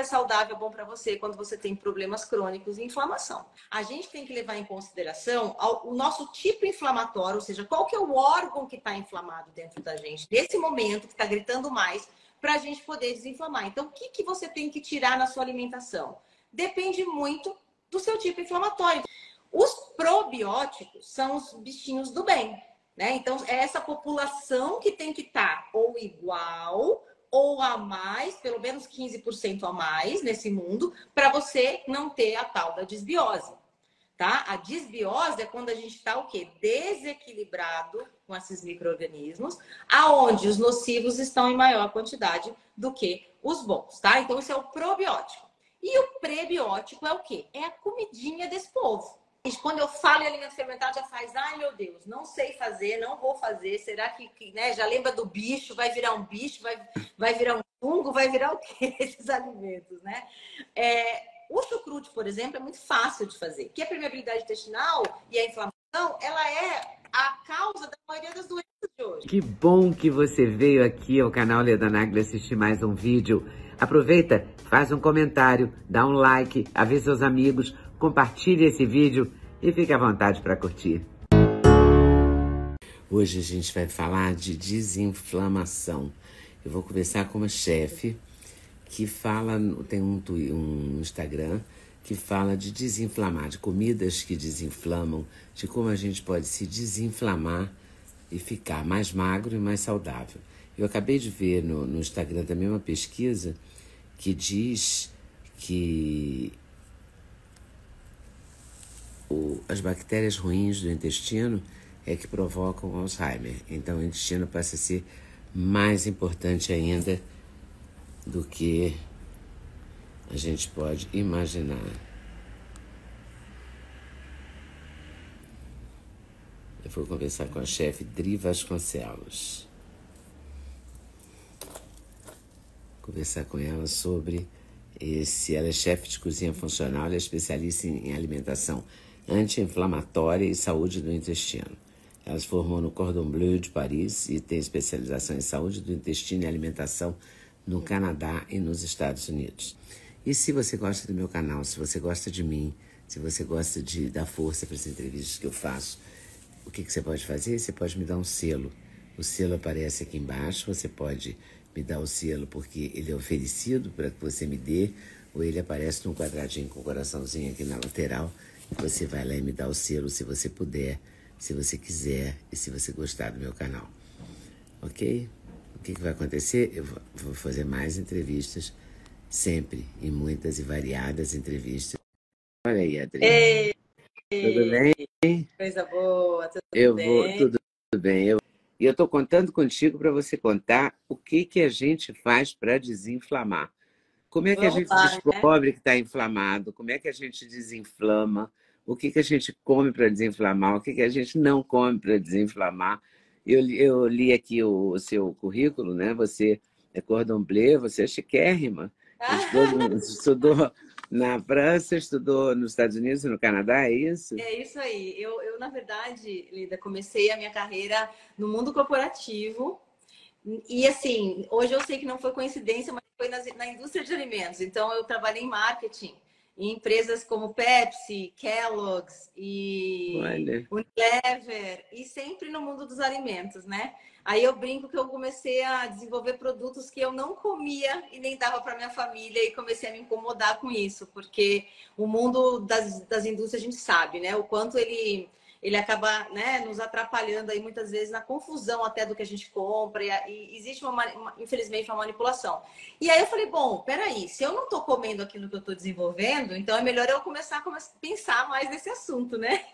é saudável é bom para você quando você tem problemas crônicos e inflamação. A gente tem que levar em consideração o nosso tipo inflamatório, ou seja, qual que é o órgão que está inflamado dentro da gente, nesse momento que está gritando mais, para a gente poder desinflamar. Então, o que, que você tem que tirar na sua alimentação? Depende muito do seu tipo inflamatório. Os probióticos são os bichinhos do bem, né? Então, é essa população que tem que estar tá ou igual ou a mais, pelo menos 15% a mais nesse mundo, para você não ter a tal da desbiose. Tá? A desbiose é quando a gente está o quê? Desequilibrado com esses micro-organismos, aonde os nocivos estão em maior quantidade do que os bons, tá? Então, isso é o probiótico. E o prebiótico é o quê? É a comidinha desse povo. Quando eu falo em alimento fermentado, já faz, ai meu Deus, não sei fazer, não vou fazer. Será que, né, já lembra do bicho? Vai virar um bicho? Vai, vai virar um fungo? Vai virar o quê? Esses alimentos, né? É, o chucrute, por exemplo, é muito fácil de fazer. Que a permeabilidade intestinal e a inflamação, ela é a causa da maioria das doenças de hoje. Que bom que você veio aqui ao canal Leda Nagli assistir mais um vídeo. Aproveita, faz um comentário, dá um like, avisa seus amigos compartilhe esse vídeo e fique à vontade para curtir. Hoje a gente vai falar de desinflamação. Eu vou conversar com uma chefe que fala, tem um, um Instagram que fala de desinflamar, de comidas que desinflamam, de como a gente pode se desinflamar e ficar mais magro e mais saudável. Eu acabei de ver no, no Instagram também uma pesquisa que diz que o, as bactérias ruins do intestino é que provocam Alzheimer. Então, o intestino passa a ser mais importante ainda do que a gente pode imaginar. Eu vou conversar com a chefe Dri Vasconcelos. Conversar com ela sobre esse. Ela é chefe de cozinha funcional, ela é especialista em alimentação anti-inflamatória e saúde do intestino. Ela se formou no Cordon Bleu de Paris e tem especialização em saúde do intestino e alimentação no Canadá e nos Estados Unidos. E se você gosta do meu canal, se você gosta de mim, se você gosta de dar força para as entrevistas que eu faço, o que, que você pode fazer? Você pode me dar um selo. O selo aparece aqui embaixo. Você pode me dar o selo porque ele é oferecido para que você me dê, ou ele aparece num quadradinho com o coraçãozinho aqui na lateral você vai lá e me dá o selo se você puder, se você quiser e se você gostar do meu canal. Ok? O que, que vai acontecer? Eu vou fazer mais entrevistas, sempre, e muitas e variadas entrevistas. Olha aí, Adriana. Ei, tudo bem? Coisa boa, tudo eu bem? Vou, tudo, tudo bem. Eu, e eu estou contando contigo para você contar o que, que a gente faz para desinflamar. Como é que Vamos a gente lá, né? descobre né? que está inflamado? Como é que a gente desinflama? O que, que a gente come para desinflamar? O que, que a gente não come para desinflamar? Eu, eu li aqui o, o, seu currículo, né? Você é cordon bleu, você é chiquérrima. Estudou, estudou na França, estudou nos Estados Unidos e no Canadá, é isso? É isso aí. Eu, eu, na verdade, Lida, comecei a minha carreira no mundo corporativo. E assim, hoje eu sei que não foi coincidência, mas foi na, na indústria de alimentos. Então, eu trabalhei em marketing em empresas como Pepsi, Kellogg's e Olha. Unilever e sempre no mundo dos alimentos, né? Aí eu brinco que eu comecei a desenvolver produtos que eu não comia e nem dava para minha família e comecei a me incomodar com isso, porque o mundo das, das indústrias a gente sabe, né? O quanto ele ele acaba né, nos atrapalhando aí muitas vezes na confusão até do que a gente compra e, existe uma, uma, infelizmente uma manipulação. E aí eu falei, bom, peraí, se eu não estou comendo aquilo que eu estou desenvolvendo, então é melhor eu começar a pensar mais nesse assunto, né?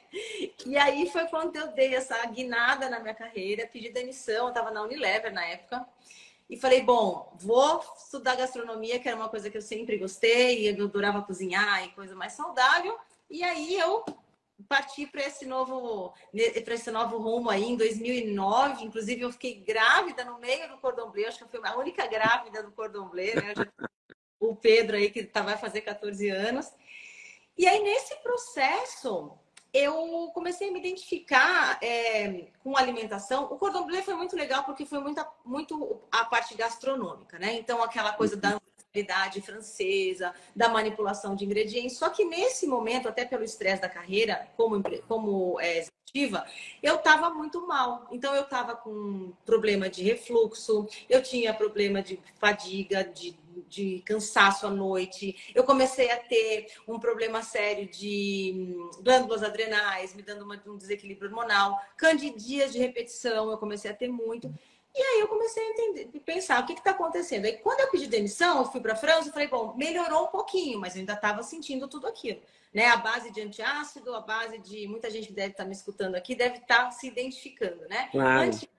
E aí foi quando eu dei essa guinada na minha carreira, pedi demissão, eu estava na Unilever na época. E falei, bom, vou estudar gastronomia, que era uma coisa que eu sempre gostei, eu adorava cozinhar e coisa mais saudável. E aí eu parti para esse novo para esse novo rumo aí em 2009. Inclusive, eu fiquei grávida no meio do cordon bleu. Acho que eu fui a única grávida do cordon bleu, né? o Pedro aí, que tá, vai fazer 14 anos. E aí, nesse processo, eu comecei a me identificar é, com alimentação. O cordon bleu foi muito legal porque foi muito, muito a parte gastronômica, né? Então, aquela coisa da qualidade francesa, da manipulação de ingredientes. Só que nesse momento, até pelo estresse da carreira, como, como é, executiva, eu estava muito mal. Então, eu estava com problema de refluxo, eu tinha problema de fadiga, de, de cansaço à noite, eu comecei a ter um problema sério de hum, glândulas adrenais, me dando uma, um desequilíbrio hormonal, candidias de repetição, eu comecei a ter muito. E aí eu comecei a entender, pensar o que está acontecendo. Aí quando eu pedi demissão, eu fui para a França, eu falei, bom, melhorou um pouquinho, mas eu ainda estava sentindo tudo aquilo. Né? A base de antiácido, a base de. Muita gente que deve estar tá me escutando aqui deve estar tá se identificando, né? Claro. Anti,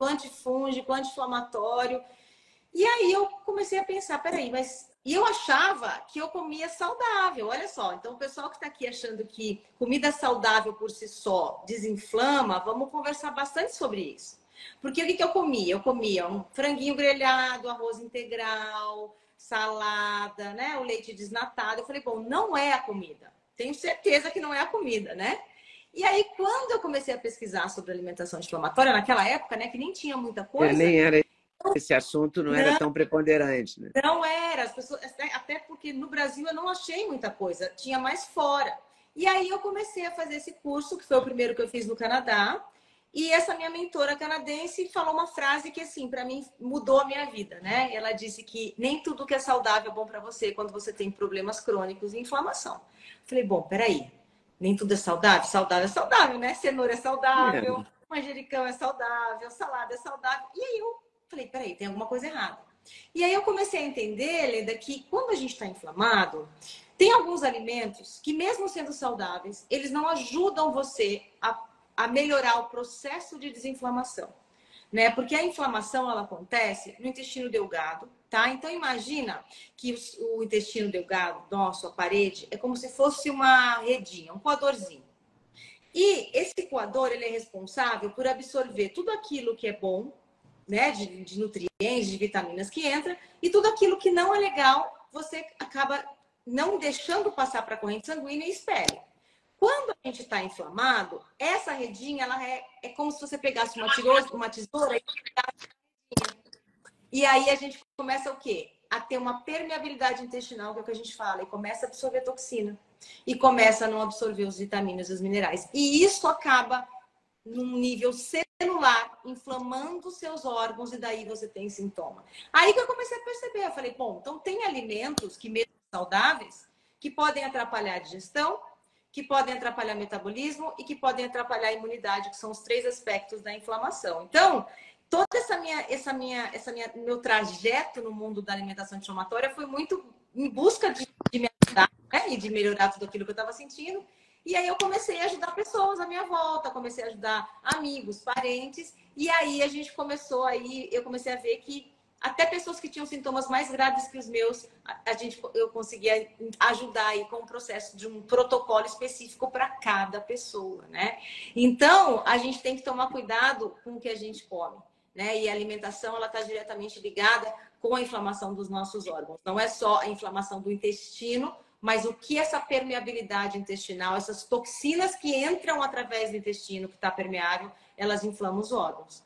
antifúngico, anti-inflamatório. E aí eu comecei a pensar, peraí, mas. E eu achava que eu comia saudável, olha só. Então, o pessoal que está aqui achando que comida saudável por si só desinflama, vamos conversar bastante sobre isso. Porque o que, que eu comia? Eu comia um franguinho grelhado, arroz integral, salada, né? O leite desnatado. Eu falei, bom, não é a comida. Tenho certeza que não é a comida, né? E aí, quando eu comecei a pesquisar sobre alimentação inflamatória, naquela época, né, que nem tinha muita coisa. Eu nem era esse assunto não, não era tão preponderante, né? Não era, as pessoas, até porque no Brasil eu não achei muita coisa, tinha mais fora. E aí eu comecei a fazer esse curso, que foi o primeiro que eu fiz no Canadá, e essa minha mentora canadense falou uma frase que, assim, para mim mudou a minha vida, né? Ela disse que nem tudo que é saudável é bom para você quando você tem problemas crônicos e inflamação. Falei, bom, peraí, nem tudo é saudável? Saudável é saudável, né? Cenoura é saudável, é. manjericão é saudável, salada é saudável. E aí eu falei, peraí, tem alguma coisa errada. E aí eu comecei a entender, Leda, que quando a gente está inflamado, tem alguns alimentos que, mesmo sendo saudáveis, eles não ajudam você a a melhorar o processo de desinflamação, né? Porque a inflamação ela acontece no intestino delgado, tá? Então imagina que o intestino delgado, nosso, a parede, é como se fosse uma redinha, um coadorzinho. E esse coador ele é responsável por absorver tudo aquilo que é bom, né, de, de nutrientes, de vitaminas que entra e tudo aquilo que não é legal, você acaba não deixando passar para a corrente sanguínea e espere. Quando a gente está inflamado, essa redinha ela é, é como se você pegasse uma, tiroso, uma tesoura e e aí a gente começa o quê? A ter uma permeabilidade intestinal, que é o que a gente fala, e começa a absorver toxina. E começa a não absorver os vitaminas e os minerais. E isso acaba num nível celular, inflamando seus órgãos, e daí você tem sintoma. Aí que eu comecei a perceber, eu falei, bom, então tem alimentos que mesmo saudáveis, que podem atrapalhar a digestão, que podem atrapalhar o metabolismo e que podem atrapalhar a imunidade, que são os três aspectos da inflamação. Então, toda essa minha, essa minha, essa minha, meu trajeto no mundo da alimentação inflamatória foi muito em busca de, de me ajudar né? e de melhorar tudo aquilo que eu estava sentindo. E aí eu comecei a ajudar pessoas à minha volta, comecei a ajudar amigos, parentes, e aí a gente começou aí, eu comecei a ver que até pessoas que tinham sintomas mais graves que os meus, a, gente, eu conseguia ajudar aí com o processo de um protocolo específico para cada pessoa, né? Então, a gente tem que tomar cuidado com o que a gente come, né? E a alimentação, ela está diretamente ligada com a inflamação dos nossos órgãos. Não é só a inflamação do intestino, mas o que essa permeabilidade intestinal, essas toxinas que entram através do intestino que está permeável, elas inflamam os órgãos.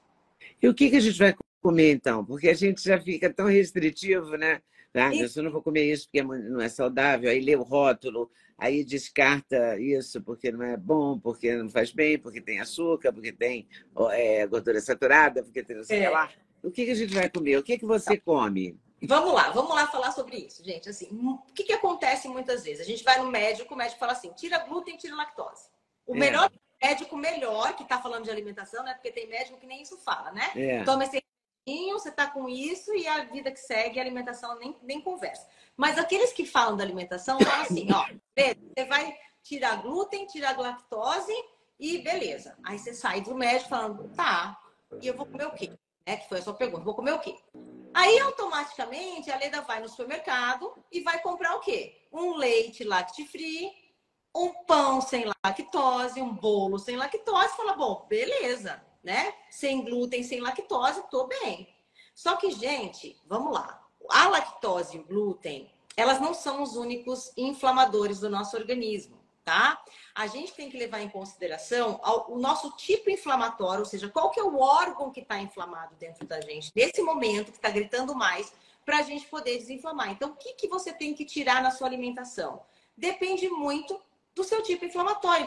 E o que, que a gente vai comer, então? Porque a gente já fica tão restritivo, né? Ah, eu não vou comer isso porque é não é saudável, aí lê o rótulo, aí descarta isso porque não é bom, porque não faz bem, porque tem açúcar, porque tem é, gordura saturada, porque tem não sei é. lá. O que, que a gente vai comer? O que, que você come? Vamos lá, vamos lá falar sobre isso, gente. Assim, o que, que acontece muitas vezes? A gente vai no médico, o médico fala assim: tira glúten, tira lactose. O é. melhor médico melhor que está falando de alimentação, né? Porque tem médico que nem isso fala, né? É. Toma esse você está com isso e a vida que segue, a alimentação nem, nem conversa. Mas aqueles que falam da alimentação falam assim, ó, você vai tirar glúten, tirar lactose e beleza. Aí você sai do médico falando, tá, e eu vou comer o quê? É, que foi a sua pergunta, vou comer o quê? Aí automaticamente a Leda vai no supermercado e vai comprar o quê? Um leite lacti-free, um pão sem lactose, um bolo sem lactose, fala, bom, beleza, né? Sem glúten, sem lactose, tô bem. Só que, gente, vamos lá. A lactose e o glúten, elas não são os únicos inflamadores do nosso organismo, tá? A gente tem que levar em consideração o nosso tipo inflamatório, ou seja, qual que é o órgão que está inflamado dentro da gente, nesse momento que está gritando mais, para a gente poder desinflamar. Então, o que, que você tem que tirar na sua alimentação? Depende muito do seu tipo inflamatório.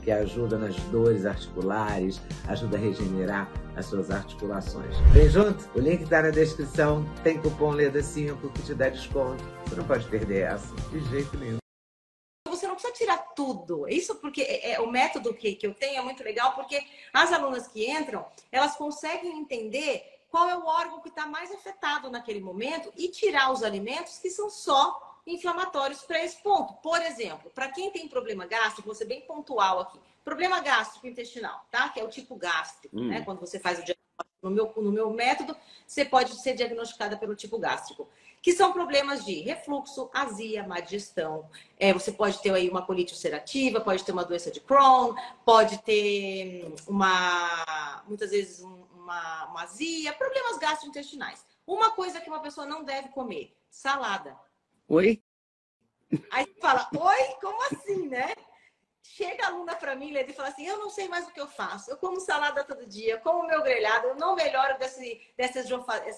que ajuda nas dores articulares, ajuda a regenerar as suas articulações. Vem junto? O link está na descrição. Tem cupom LEDA5 que te dá desconto. Você não pode perder essa, de jeito nenhum. Você não precisa tirar tudo. Isso porque é, é, o método que, que eu tenho é muito legal, porque as alunas que entram, elas conseguem entender qual é o órgão que está mais afetado naquele momento e tirar os alimentos que são só inflamatórios para esse ponto. Por exemplo, para quem tem problema gástrico, vou ser bem pontual aqui. Problema gástrico intestinal, tá? Que é o tipo gástrico, hum. né? Quando você faz o diagnóstico no meu, no meu método, você pode ser diagnosticada pelo tipo gástrico. Que são problemas de refluxo, azia, má digestão. É, você pode ter aí uma colite ulcerativa, pode ter uma doença de Crohn, pode ter hum, uma, muitas vezes uma, uma azia, problemas gastrointestinais. Uma coisa que uma pessoa não deve comer, salada. Oi? Aí você fala, oi? Como assim, né? Chega a aluna para mim, Leda, e fala assim: Eu não sei mais o que eu faço. Eu como salada todo dia, como meu grelhado, eu não melhoro desse, dessa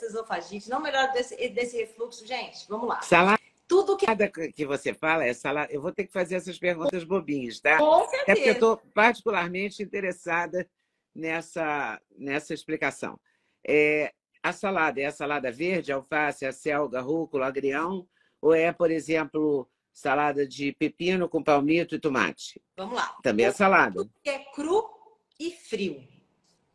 esofagite, não melhoro desse, desse refluxo. Gente, vamos lá. Salada. Tudo que... que você fala é salada. Eu vou ter que fazer essas perguntas bobinhas, tá? Com certeza. É porque eu estou particularmente interessada nessa, nessa explicação. É, a salada é a salada verde, alface, a selga, rúcula, agrião ou é, por exemplo, salada de pepino com palmito e tomate? Vamos lá. Também é salada. É cru e frio.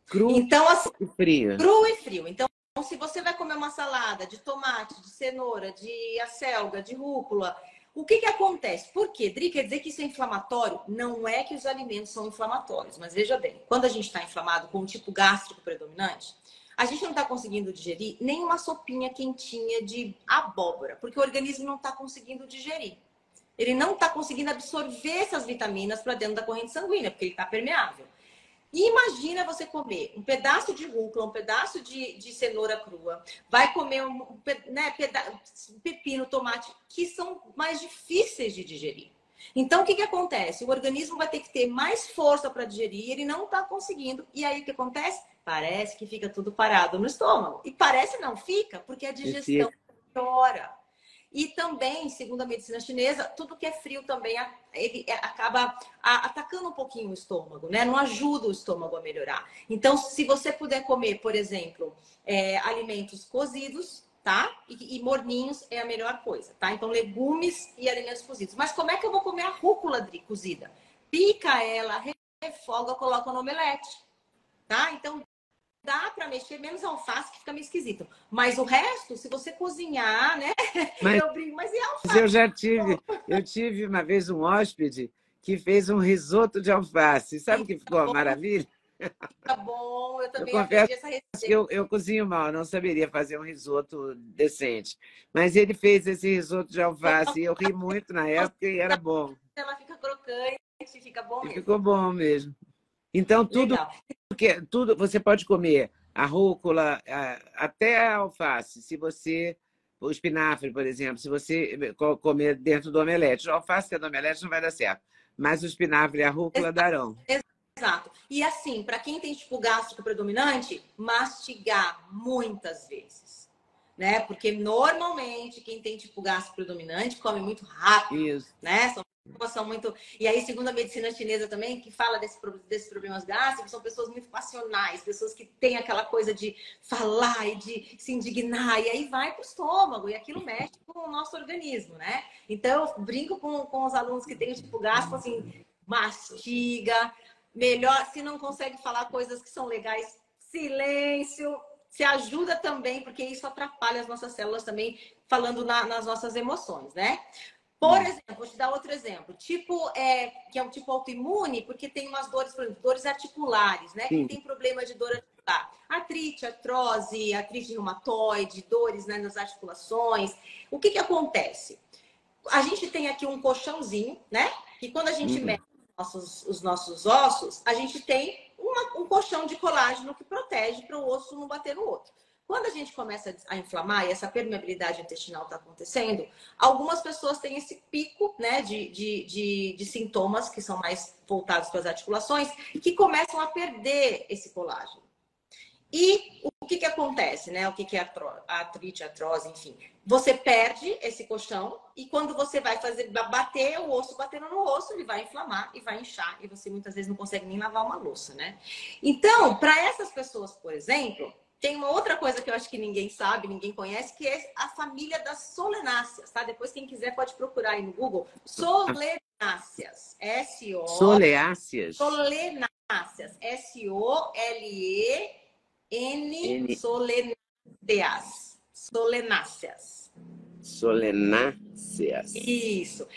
Cru então, assim, e frio. Cru e frio. Então, se você vai comer uma salada de tomate, de cenoura, de acelga, de rúcula, o que, que acontece? Por quê? Dri, quer dizer que isso é inflamatório? Não é que os alimentos são inflamatórios, mas veja bem, quando a gente está inflamado com um tipo gástrico predominante, a gente não está conseguindo digerir nem uma sopinha quentinha de abóbora, porque o organismo não está conseguindo digerir. Ele não está conseguindo absorver essas vitaminas para dentro da corrente sanguínea, porque ele está permeável. E imagina você comer um pedaço de rúcula, um pedaço de, de cenoura crua, vai comer um né, peda pepino, tomate, que são mais difíceis de digerir. Então, o que, que acontece? O organismo vai ter que ter mais força para digerir, ele não está conseguindo. E aí, o que acontece? Parece que fica tudo parado no estômago. E parece não, fica, porque a digestão piora. E também, segundo a medicina chinesa, tudo que é frio também ele é, acaba atacando um pouquinho o estômago, né? Não ajuda o estômago a melhorar. Então, se você puder comer, por exemplo, é, alimentos cozidos, tá? E, e, morninhos é a melhor coisa, tá? Então, legumes e alimentos cozidos. Mas como é que eu vou comer a rúcula cozida? Pica ela, refoga, coloca no omelete, tá? Então, dá para mexer, menos alface, que fica meio esquisito. Mas o resto, se você cozinhar, né? Mas, eu brinco, mas e alface? Eu já tive, eu tive uma vez um hóspede que fez um risoto de alface. Sabe o que ficou uma maravilha? Tá bom, eu também eu confesso essa receita. Que eu, eu cozinho mal, não saberia fazer um risoto decente. Mas ele fez esse risoto de alface e eu ri muito na época e era bom. Ela fica crocante, fica bom mesmo. Ficou bom mesmo. Então, tudo, que, tudo você pode comer a rúcula, até a alface, se você. O espinafre, por exemplo, se você comer dentro do omelete. O alface é do omelete não vai dar certo. Mas o espinafre e a rúcula darão. Exato. E assim, para quem tem tipo gástrico predominante, mastigar muitas vezes. Né? Porque normalmente quem tem tipo gástrico predominante come muito rápido, Isso. né? São são muito. E aí, segundo a medicina chinesa também, que fala desse, desses problemas gástricos, são pessoas muito passionais, pessoas que têm aquela coisa de falar e de se indignar, e aí vai para o estômago, e aquilo mexe com o nosso organismo, né? Então, eu brinco com, com os alunos que têm tipo gástrico, assim, mastiga, melhor, se não consegue falar coisas que são legais, silêncio, se ajuda também, porque isso atrapalha as nossas células também, falando na, nas nossas emoções, né? Por hum. exemplo, vou te dar outro exemplo. Tipo, é, que é um tipo autoimune, porque tem umas dores, por exemplo, dores articulares, né? Quem tem problema de dor articular. Artrite, artrose, artrite reumatoide, dores né, nas articulações. O que que acontece? A gente tem aqui um colchãozinho, né? Que quando a gente uhum. mede os nossos, os nossos ossos, a gente tem uma, um colchão de colágeno que protege para o osso não bater no outro. Quando a gente começa a inflamar e essa permeabilidade intestinal está acontecendo, algumas pessoas têm esse pico né, de, de, de, de, sintomas que são mais voltados para as articulações, que começam a perder esse colágeno. E o que, que acontece, né? O que, que é artrite, artrose, enfim. Você perde esse colchão e quando você vai fazer bater o osso batendo no osso, ele vai inflamar e vai inchar e você muitas vezes não consegue nem lavar uma louça, né? Então, para essas pessoas, por exemplo, tem uma outra coisa que eu acho que ninguém sabe, ninguém conhece, que é a família das solenáceas, tá? Depois, quem quiser pode procurar aí no Google. Solenáceas. S-O... Soleáceas? Solenáceas. S-O-L-E-N... Solenáceas. Solenáceas. Solenáceas. Isso.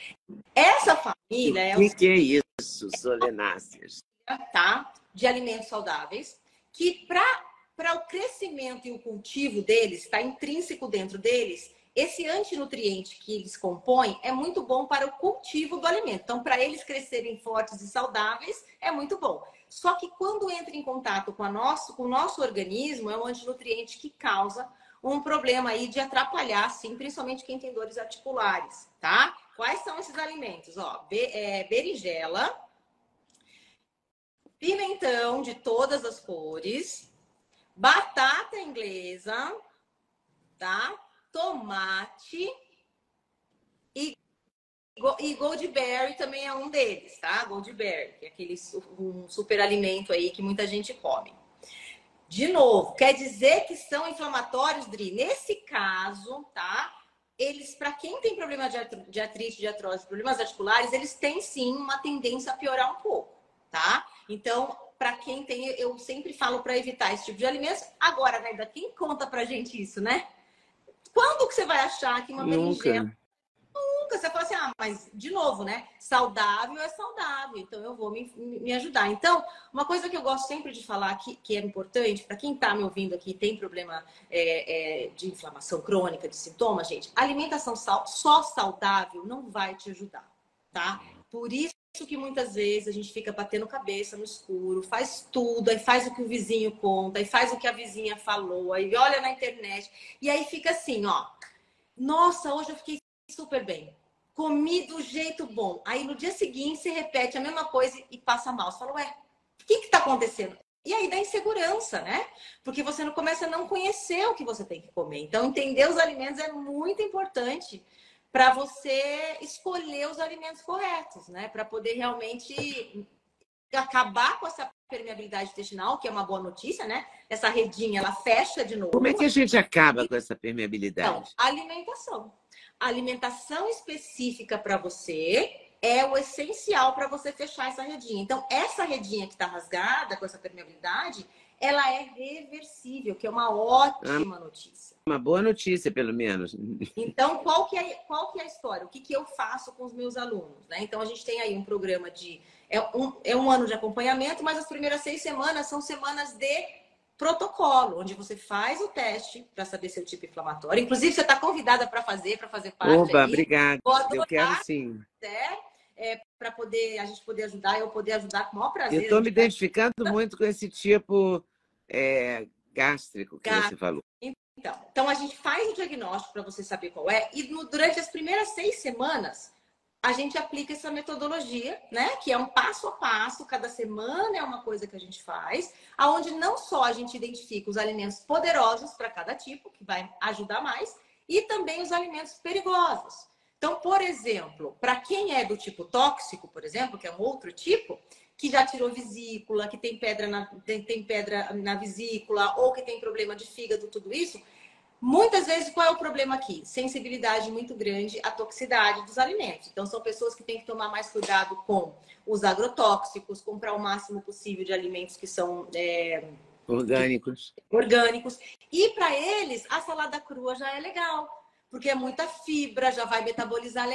Essa família... O que é, o... que é isso, solenáceas? Tá? De alimentos saudáveis, que para para o crescimento e o cultivo deles, está intrínseco dentro deles, esse antinutriente que eles compõem é muito bom para o cultivo do alimento. Então, para eles crescerem fortes e saudáveis, é muito bom. Só que quando entra em contato com, a nosso, com o nosso organismo, é um antinutriente que causa um problema aí de atrapalhar, sim, principalmente quem tem dores articulares, tá? Quais são esses alimentos? Ó, be, é, berinjela, pimentão de todas as cores, batata inglesa, tá? Tomate e, e goldberry também é um deles, tá? Goldberry, que é aquele um super alimento aí que muita gente come. De novo, quer dizer que são inflamatórios, Dri? Nesse caso, tá? Eles, para quem tem problema de artrite, de artrose, problemas articulares, eles têm sim uma tendência a piorar um pouco, tá? Então, para quem tem, eu sempre falo para evitar esse tipo de alimentos. Agora, né, quem conta pra gente isso, né? Quando que você vai achar que uma berinjela Nunca. Você fala assim, ah, mas de novo, né? Saudável é saudável, então eu vou me, me ajudar. Então, uma coisa que eu gosto sempre de falar que, que é importante para quem está me ouvindo aqui tem problema é, é, de inflamação crônica, de sintomas, gente, alimentação sal, só saudável não vai te ajudar, tá? Por isso isso que muitas vezes a gente fica batendo cabeça no escuro, faz tudo, aí faz o que o vizinho conta, aí faz o que a vizinha falou, aí olha na internet, e aí fica assim, ó. Nossa, hoje eu fiquei super bem. Comi do jeito bom. Aí no dia seguinte você repete a mesma coisa e passa mal. Você fala, ué, o que está acontecendo? E aí dá insegurança, né? Porque você não começa a não conhecer o que você tem que comer. Então, entender os alimentos é muito importante para você escolher os alimentos corretos, né? Para poder realmente acabar com essa permeabilidade intestinal, que é uma boa notícia, né? Essa redinha, ela fecha de novo. Como é que a gente acaba com essa permeabilidade? Então, alimentação. A alimentação específica para você é o essencial para você fechar essa redinha. Então, essa redinha que está rasgada com essa permeabilidade, ela é reversível, que é uma ótima ah, notícia. Uma boa notícia, pelo menos. Então, qual que é, qual que é a história? O que, que eu faço com os meus alunos? Né? Então, a gente tem aí um programa de... É um, é um ano de acompanhamento, mas as primeiras seis semanas são semanas de protocolo, onde você faz o teste para saber seu tipo inflamatório. Inclusive, você está convidada para fazer, para fazer parte. Oba, obrigada. Eu quero sim. É, é, para poder a gente poder ajudar, eu poder ajudar com o maior prazer. Eu estou me identificando muito com esse tipo é, gástrico que Gástrico. você falou. Então, então, a gente faz o diagnóstico para você saber qual é, e no, durante as primeiras seis semanas, a gente aplica essa metodologia, né? Que é um passo a passo, cada semana é uma coisa que a gente faz, aonde não só a gente identifica os alimentos poderosos para cada tipo, que vai ajudar mais, e também os alimentos perigosos. Então, por exemplo, para quem é do tipo tóxico, por exemplo, que é um outro tipo, que já tirou vesícula, que tem pedra na, tem, tem pedra na vesícula, ou que tem problema de fígado, tudo isso, Muitas vezes, qual é o problema aqui? Sensibilidade muito grande à toxicidade dos alimentos. Então, são pessoas que têm que tomar mais cuidado com os agrotóxicos, comprar o máximo possível de alimentos que são. É, Orgânicos. Orgânicos. E para eles, a salada crua já é legal, porque é muita fibra, já vai metabolizar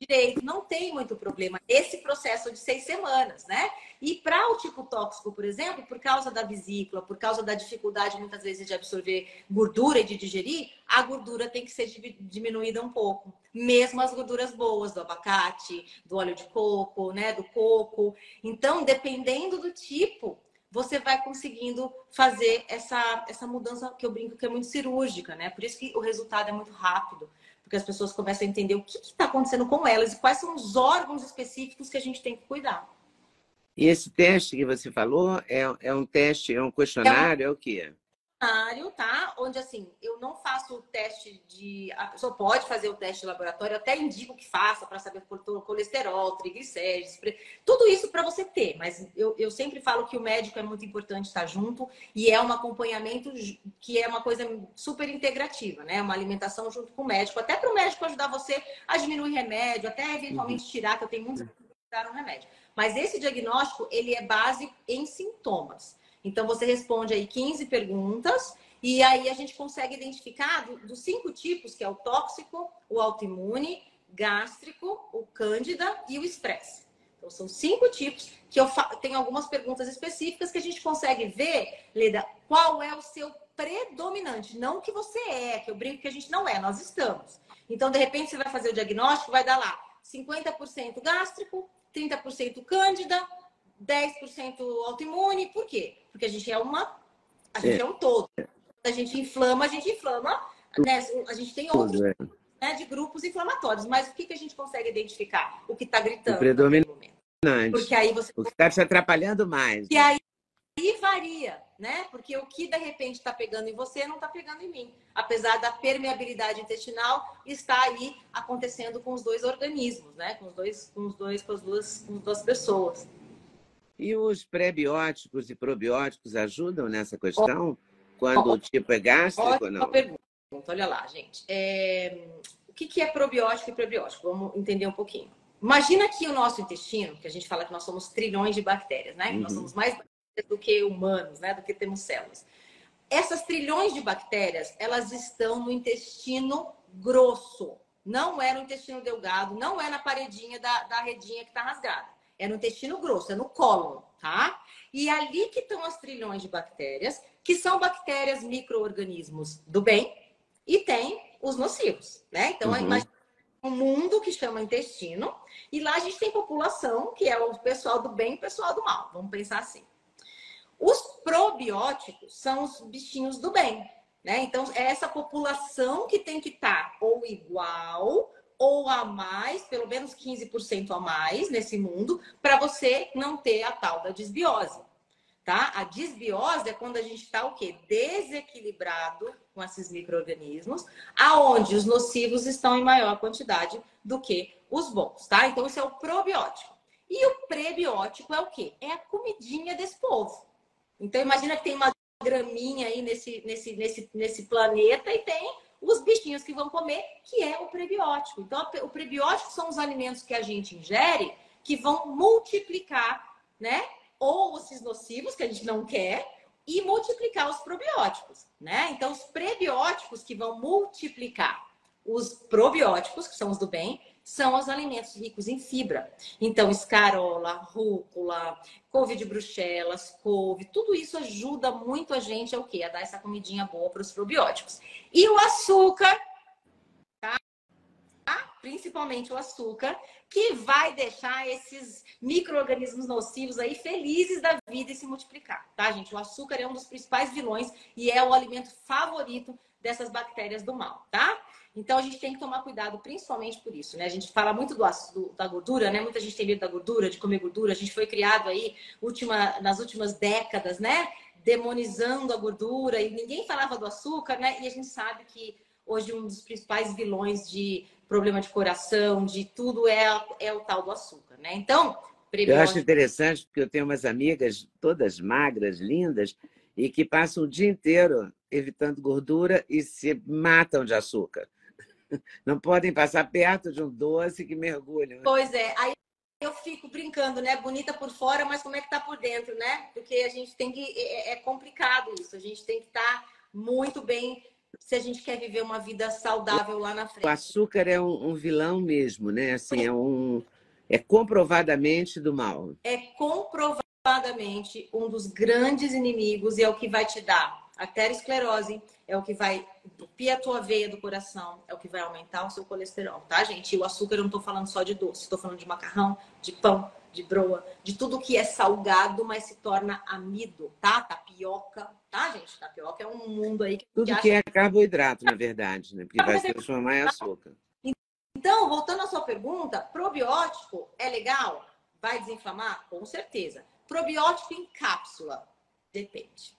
direito, não tem muito problema. Esse processo de seis semanas, né? E para o tipo tóxico, por exemplo, por causa da vesícula, por causa da dificuldade muitas vezes de absorver gordura e de digerir, a gordura tem que ser diminuída um pouco. Mesmo as gorduras boas do abacate, do óleo de coco, né, do coco. Então, dependendo do tipo, você vai conseguindo fazer essa, essa mudança que eu brinco que é muito cirúrgica, né? Por isso que o resultado é muito rápido porque as pessoas começam a entender o que está acontecendo com elas e quais são os órgãos específicos que a gente tem que cuidar. E esse teste que você falou é, é um teste, é um questionário, é, um... é o quê? Questionário, tá? Onde assim, eu não faço o teste de. A pessoa pode fazer o teste de laboratório, até indico que faça para saber colesterol, triglicéridos, tudo isso para você ter. Mas eu, eu sempre falo que o médico é muito importante estar junto e é um acompanhamento que é uma coisa super integrativa, né? Uma alimentação junto com o médico, até para o médico ajudar você a diminuir remédio, até eventualmente uhum. tirar, que eu tenho muitos que tiraram remédio. Mas esse diagnóstico, ele é base em sintomas. Então, você responde aí 15 perguntas e aí a gente consegue identificar do, dos cinco tipos, que é o tóxico, o autoimune, gástrico, o cândida e o estresse. Então, são cinco tipos que eu tenho algumas perguntas específicas que a gente consegue ver, Leda, qual é o seu predominante, não que você é, que eu brinco que a gente não é, nós estamos. Então, de repente, você vai fazer o diagnóstico, vai dar lá 50% gástrico, 30% cândida, 10% autoimune. Por quê? Porque a gente é uma. A gente é, é um todo. A gente inflama, a gente inflama. Né? A gente tem outros é. né, de grupos inflamatórios. Mas o que, que a gente consegue identificar? O que está gritando. O predominante. Porque aí você. O que está te atrapalhando mais. E aí, aí varia, né? Porque o que de repente está pegando em você não está pegando em mim. Apesar da permeabilidade intestinal estar aí acontecendo com os dois organismos, né? Com os dois, com os dois, com as duas, com as duas pessoas. E os prebióticos e probióticos ajudam nessa questão? Quando o tipo é gástrico ou não? pergunta. Olha lá, gente. É... O que é probiótico e prebiótico? Vamos entender um pouquinho. Imagina que o nosso intestino, que a gente fala que nós somos trilhões de bactérias, né? Uhum. Nós somos mais bactérias do que humanos, né? Do que temos células. Essas trilhões de bactérias, elas estão no intestino grosso. Não é no intestino delgado, não é na paredinha da, da redinha que está rasgada. É no intestino grosso, é no cólon, tá? E ali que estão as trilhões de bactérias, que são bactérias micro-organismos do bem, e tem os nocivos, né? Então, uhum. imagina um mundo que chama intestino, e lá a gente tem população, que é o pessoal do bem e o pessoal do mal. Vamos pensar assim. Os probióticos são os bichinhos do bem, né? Então, é essa população que tem que estar tá ou igual ou a mais, pelo menos 15% a mais nesse mundo, para você não ter a tal da desbiose. Tá? A desbiose é quando a gente está o quê? Desequilibrado com esses micro-organismos, aonde os nocivos estão em maior quantidade do que os bons, tá? Então, isso é o probiótico. E o prebiótico é o quê? É a comidinha desse povo. Então, imagina que tem uma graminha aí nesse, nesse, nesse, nesse planeta e tem os bichinhos que vão comer, que é o prebiótico. Então, o prebiótico são os alimentos que a gente ingere que vão multiplicar, né? Ou esses nocivos que a gente não quer e multiplicar os probióticos, né? Então, os prebióticos que vão multiplicar os probióticos, que são os do bem, são os alimentos ricos em fibra. Então, escarola, rúcula, couve de bruxelas, couve, tudo isso ajuda muito a gente a o quê? A dar essa comidinha boa para os probióticos. E o açúcar, tá? Principalmente o açúcar, que vai deixar esses micro-organismos nocivos aí felizes da vida e se multiplicar, tá, gente? O açúcar é um dos principais vilões e é o alimento favorito dessas bactérias do mal, tá? Então a gente tem que tomar cuidado, principalmente por isso, né? A gente fala muito do, do, da gordura, né? Muita gente tem medo da gordura, de comer gordura. A gente foi criado aí última, nas últimas décadas, né? Demonizando a gordura e ninguém falava do açúcar, né? E a gente sabe que hoje um dos principais vilões de problema de coração, de tudo é, é o tal do açúcar, né? Então, eu acho interessante porque eu tenho umas amigas todas magras, lindas, e que passam o dia inteiro evitando gordura e se matam de açúcar. Não podem passar perto de um doce que mergulha. Pois é. Aí eu fico brincando, né? Bonita por fora, mas como é que tá por dentro, né? Porque a gente tem que. É, é complicado isso. A gente tem que estar tá muito bem se a gente quer viver uma vida saudável lá na frente. O açúcar é um, um vilão mesmo, né? Assim, é um. É comprovadamente do mal. É comprovadamente um dos grandes inimigos e é o que vai te dar arteriosclerose, é o que vai entupir a tua veia do coração, é o que vai aumentar o seu colesterol, tá, gente? E o açúcar eu não tô falando só de doce, estou falando de macarrão, de pão, de broa, de tudo que é salgado, mas se torna amido, tá? Tapioca, tá, gente? Tapioca é um mundo aí que tudo que acha... é carboidrato, na verdade, né? Porque vai se transformar em açúcar. Então, voltando à sua pergunta, probiótico é legal? Vai desinflamar? Com certeza. Probiótico em cápsula, depende.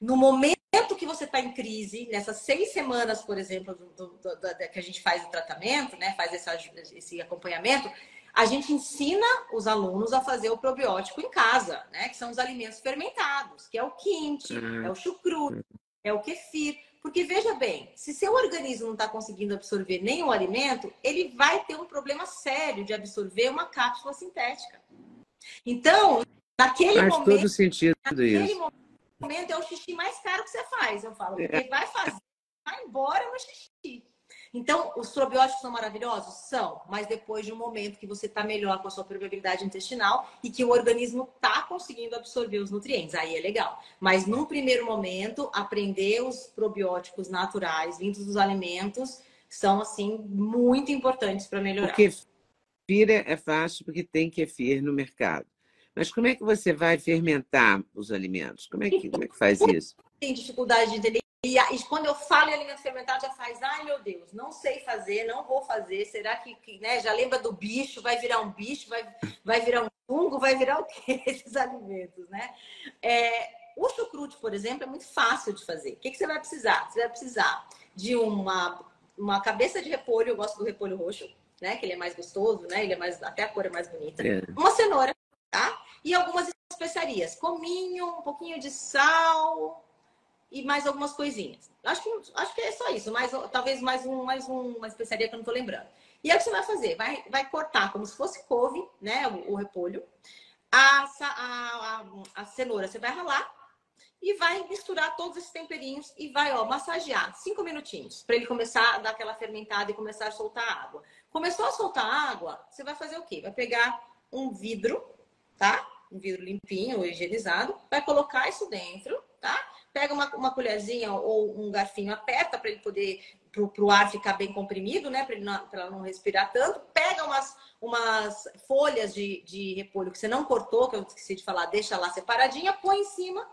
No momento que você está em crise, nessas seis semanas, por exemplo, do, do, do, que a gente faz o tratamento, né, faz esse, esse acompanhamento, a gente ensina os alunos a fazer o probiótico em casa, né? Que são os alimentos fermentados, que é o quinte, uhum. é o chucrute, é o kefir. Porque veja bem, se seu organismo não está conseguindo absorver nenhum alimento, ele vai ter um problema sério de absorver uma cápsula sintética. Então, naquele Faz momento. Faz todo sentido isso. Momento, momento é o xixi mais caro que você faz, eu falo. Porque é. vai fazer, vai embora no xixi. Então, os probióticos são maravilhosos? São, mas depois de um momento que você está melhor com a sua permeabilidade intestinal e que o organismo está conseguindo absorver os nutrientes. Aí é legal. Mas num primeiro momento, aprender os probióticos naturais vindos dos alimentos são, assim, muito importantes para melhorar. Porque kefir é fácil porque tem kefir no mercado. Mas como é que você vai fermentar os alimentos? Como é que, como é que faz isso? Tem dificuldade de entender. E quando eu falo em alimento fermentado, já faz, ai meu Deus, não sei fazer, não vou fazer. Será que, que né, já lembra do bicho? Vai virar um bicho? Vai, vai virar um fungo? Vai virar o quê? Esses alimentos, né? É, o chucrute, por exemplo, é muito fácil de fazer. O que, que você vai precisar? Você vai precisar de uma, uma cabeça de repolho, eu gosto do repolho roxo, né? Que ele é mais gostoso, né? Ele é mais, até a cor é mais bonita. É. Uma cenoura, tá? E algumas especiarias, cominho, um pouquinho de sal e mais algumas coisinhas. Acho que, acho que é só isso, mais, talvez mais, um, mais um, uma especiaria que eu não estou lembrando. E aí o que você vai fazer? Vai, vai cortar como se fosse couve, né? O, o repolho. A, a, a, a, cenoura você vai ralar e vai misturar todos esses temperinhos e vai, ó, massagear cinco minutinhos para ele começar a dar aquela fermentada e começar a soltar água. Começou a soltar água, você vai fazer o quê? Vai pegar um vidro, tá? um vidro limpinho higienizado, vai colocar isso dentro, tá? Pega uma, uma colherzinha ou um garfinho, aperta para ele poder, para o ar ficar bem comprimido, né? Para ele não, ela não respirar tanto. Pega umas, umas folhas de, de repolho que você não cortou, que eu esqueci de falar, deixa lá separadinha, põe em cima,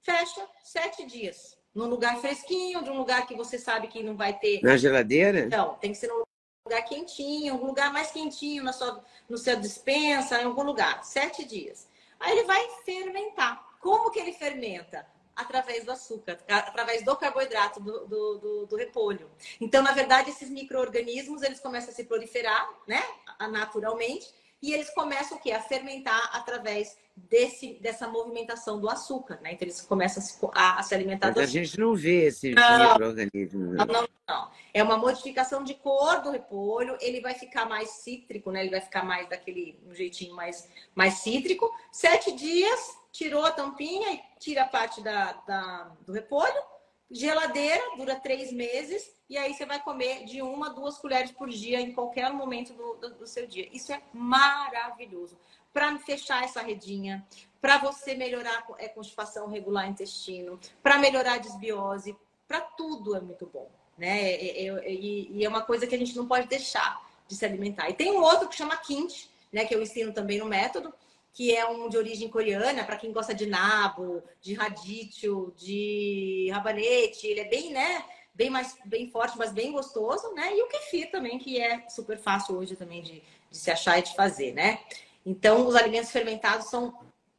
fecha sete dias. Num lugar fresquinho, de um lugar que você sabe que não vai ter. Na geladeira? Não, tem que ser num lugar quentinho, um lugar mais quentinho na sua, no seu dispensa, em algum lugar. Sete dias. Aí ele vai fermentar. Como que ele fermenta? Através do açúcar, através do carboidrato do, do, do, do repolho. Então, na verdade, esses micro-organismos, eles começam a se proliferar, né? Naturalmente. E eles começam o quê? A fermentar através desse, dessa movimentação do açúcar, né? Então eles começam a, a se alimentar Mas do a gente não vê esse microorganismo. Né? Não, não, não. É uma modificação de cor do repolho, ele vai ficar mais cítrico, né? Ele vai ficar mais daquele um jeitinho mais, mais cítrico. Sete dias, tirou a tampinha e tira a parte da, da, do repolho. Geladeira, dura três meses. E aí você vai comer de uma, duas colheres por dia em qualquer momento do, do, do seu dia. Isso é maravilhoso para fechar essa redinha, para você melhorar a é, constipação regular intestino, para melhorar a desbiose, para tudo é muito bom, né? E, é, é, e, e, é uma coisa que a gente não pode deixar de se alimentar. E tem um outro que chama Kint, né? Que eu ensino também no método, que é um de origem coreana, para quem gosta de nabo, de radicchio, de rabanete, ele é bem, né? Bem mais bem forte, mas bem gostoso, né? E o kefir também, que é super fácil hoje também de, de se achar e de fazer, né? Então, os alimentos fermentados são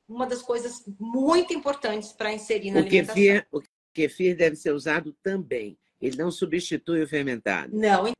uma das coisas muito importantes para inserir na o alimentação. Kefir, o kefir deve ser usado também. Ele não substitui o fermentado. Não.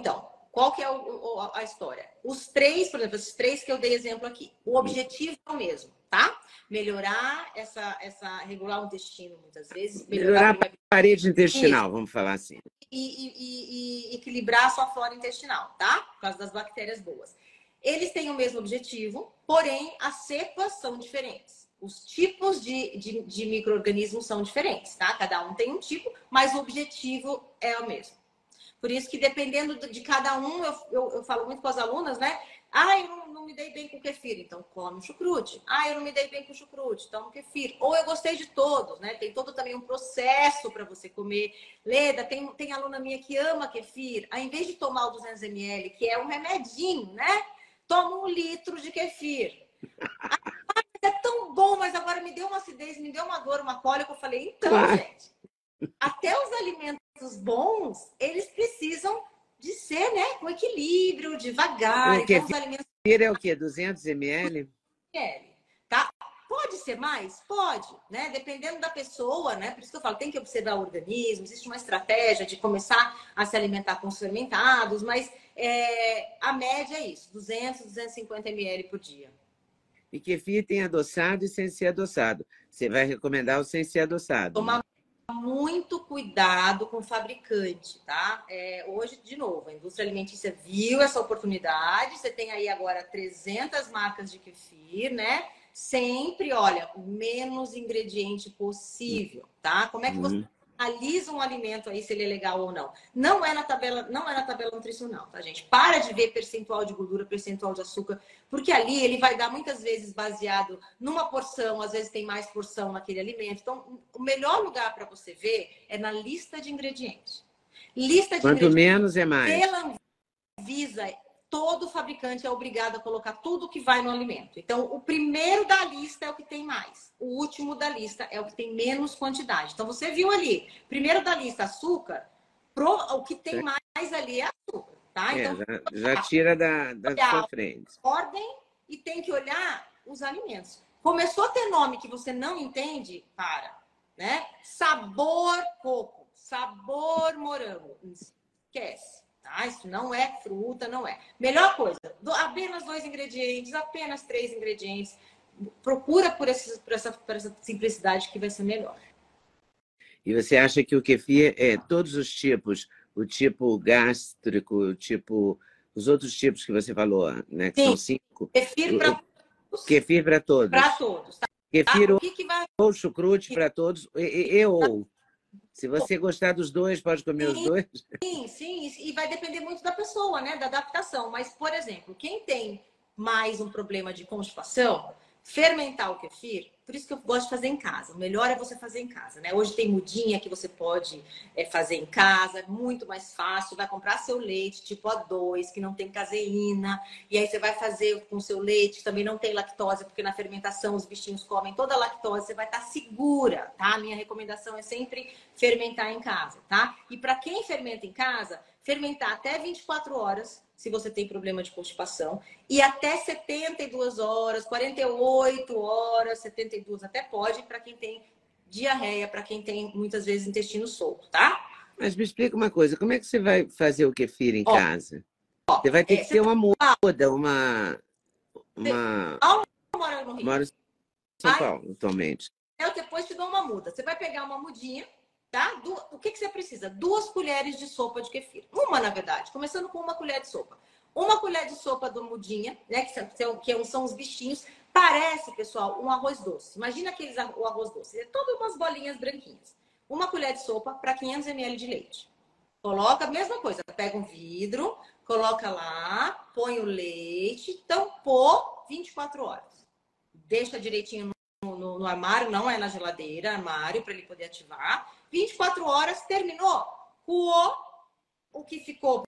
Então, qual que é o, a história? Os três, por exemplo, esses três que eu dei exemplo aqui, o objetivo é o mesmo, tá? Melhorar essa, essa regular o intestino muitas vezes, melhorar, melhorar a parede intestinal, Isso. vamos falar assim, e, e, e, e equilibrar a sua flora intestinal, tá? Por causa das bactérias boas. Eles têm o mesmo objetivo, porém as cepas são diferentes. Os tipos de, de, de micro-organismos são diferentes, tá? Cada um tem um tipo, mas o objetivo é o mesmo. Por isso que dependendo de cada um, eu, eu, eu falo muito com as alunas, né? Ah, eu não, não, me dei bem com kefir, então come chucrute. Ah, eu não me dei bem com chucrute, então kefir. Ou eu gostei de todos, né? Tem todo também um processo para você comer. Leda, tem, tem aluna minha que ama kefir. Ao invés de tomar o 200 ml, que é um remedinho, né? Toma um litro de kefir. Ah, é tão bom, mas agora me deu uma acidez, me deu uma dor, uma cólica. Eu falei, então, gente, até os alimentos bons, eles precisam de ser, né, com equilíbrio, devagar. O que então, alimentos... é o quê? 200 ml? ml, tá? Pode ser mais? Pode, né? Dependendo da pessoa, né? Por isso que eu falo, tem que observar o organismo, existe uma estratégia de começar a se alimentar com os fermentados, mas é, a média é isso, 200, 250 ml por dia. E kefir tem adoçado e sem ser adoçado. Você vai recomendar o sem ser adoçado? Tomar né? Muito cuidado com o fabricante, tá? É, hoje, de novo, a indústria alimentícia viu essa oportunidade. Você tem aí agora 300 marcas de kefir, né? Sempre, olha, o menos ingrediente possível, tá? Como é que você uhum analisa um alimento aí se ele é legal ou não. Não é na tabela, não é na tabela nutricional, tá, gente? Para de ver percentual de gordura, percentual de açúcar, porque ali ele vai dar muitas vezes baseado numa porção, às vezes tem mais porção naquele alimento. Então, o melhor lugar para você ver é na lista de ingredientes. Lista de Quanto menos é mais. Pela Anvisa todo fabricante é obrigado a colocar tudo que vai no alimento. Então, o primeiro da lista é o que tem mais. O último da lista é o que tem menos quantidade. Então, você viu ali, primeiro da lista, açúcar, pro, o que tem mais ali é açúcar, tá? É, então, já, já, tira da, da sua frente. Ordem e tem que olhar os alimentos. Começou a ter nome que você não entende, para, né? Sabor coco, sabor morango, esquece. Tá? Isso não é fruta, não é. Melhor coisa, apenas dois ingredientes, apenas três ingredientes. Procura por, esses, por, essa, por essa simplicidade que vai ser melhor. E você acha que o kefir é todos os tipos, o tipo gástrico, o tipo. Os outros tipos que você falou, né? Que Sim. são cinco. Kefir para todos. Kefir para todos. Para todos. Tá? Kefir ou, que que vai... ou chucrute para todos, e, e, e ou. Se você gostar dos dois, pode comer sim, os dois? Sim, sim. E vai depender muito da pessoa, né? Da adaptação. Mas, por exemplo, quem tem mais um problema de constipação, fermentar o kefir por isso que eu gosto de fazer em casa. O melhor é você fazer em casa, né? Hoje tem mudinha que você pode é, fazer em casa, é muito mais fácil. Vai comprar seu leite tipo A2, que não tem caseína, e aí você vai fazer com seu leite, que também não tem lactose, porque na fermentação os bichinhos comem toda a lactose, você vai estar segura, tá? Minha recomendação é sempre fermentar em casa, tá? E para quem fermenta em casa, fermentar até 24 horas se você tem problema de constipação, e até 72 horas, 48 horas, 72 até pode para quem tem diarreia, para quem tem muitas vezes intestino solto, tá? Mas me explica uma coisa, como é que você vai fazer o kefir em ó, casa? Ó, você vai ter é, que ter uma muda, uma uma mora no Rio. Moro em São Paulo, atualmente. Eu depois te dou uma muda. Você vai pegar uma mudinha tá? Du o que, que você precisa? Duas colheres de sopa de kefir. Uma, na verdade, começando com uma colher de sopa. Uma colher de sopa do mudinha, né? Que são, são os bichinhos. Parece, pessoal, um arroz doce. Imagina aqueles o arroz doce. É todas umas bolinhas branquinhas. Uma colher de sopa para 500 ml de leite. Coloca a mesma coisa. Pega um vidro, coloca lá, põe o leite, tampou 24 horas. Deixa direitinho no, no, no armário, não é na geladeira, armário, para ele poder ativar 24 horas, terminou, coou o que ficou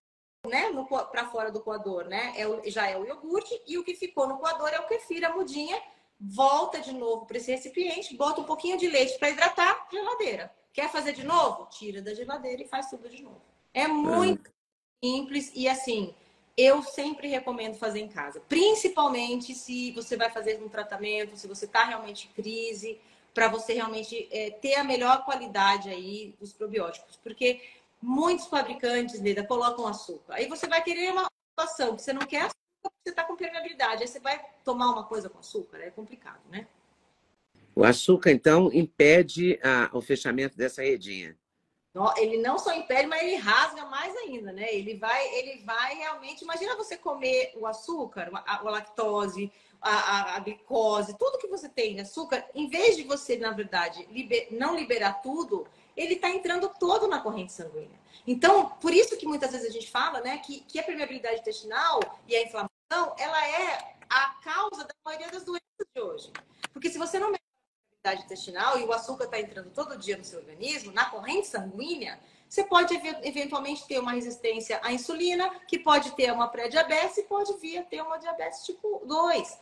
né, para fora do coador, né? É o, já é o iogurte e o que ficou no coador é o kefir, a mudinha. Volta de novo para esse recipiente, bota um pouquinho de leite para hidratar, geladeira. Quer fazer de novo? Tira da geladeira e faz tudo de novo. É muito simples e assim, eu sempre recomendo fazer em casa, principalmente se você vai fazer um tratamento, se você está realmente em crise para você realmente é, ter a melhor qualidade aí dos probióticos. Porque muitos fabricantes, Leda, colocam açúcar. Aí você vai querer uma situação que você não quer açúcar, porque você está com permeabilidade. Aí você vai tomar uma coisa com açúcar, é complicado, né? O açúcar, então, impede a, o fechamento dessa redinha. Ele não só impede, mas ele rasga mais ainda, né? Ele vai, ele vai realmente. Imagina você comer o açúcar, a, a lactose, a, a, a, glicose, tudo que você tem açúcar, em vez de você, na verdade, liber, não liberar tudo, ele está entrando todo na corrente sanguínea. Então, por isso que muitas vezes a gente fala, né, que, que a permeabilidade intestinal e a inflamação, ela é a causa da maioria das doenças de hoje. Porque se você não intestinal e o açúcar está entrando todo dia no seu organismo, na corrente sanguínea, você pode eventualmente ter uma resistência à insulina, que pode ter uma pré-diabetes e pode vir a ter uma diabetes tipo 2.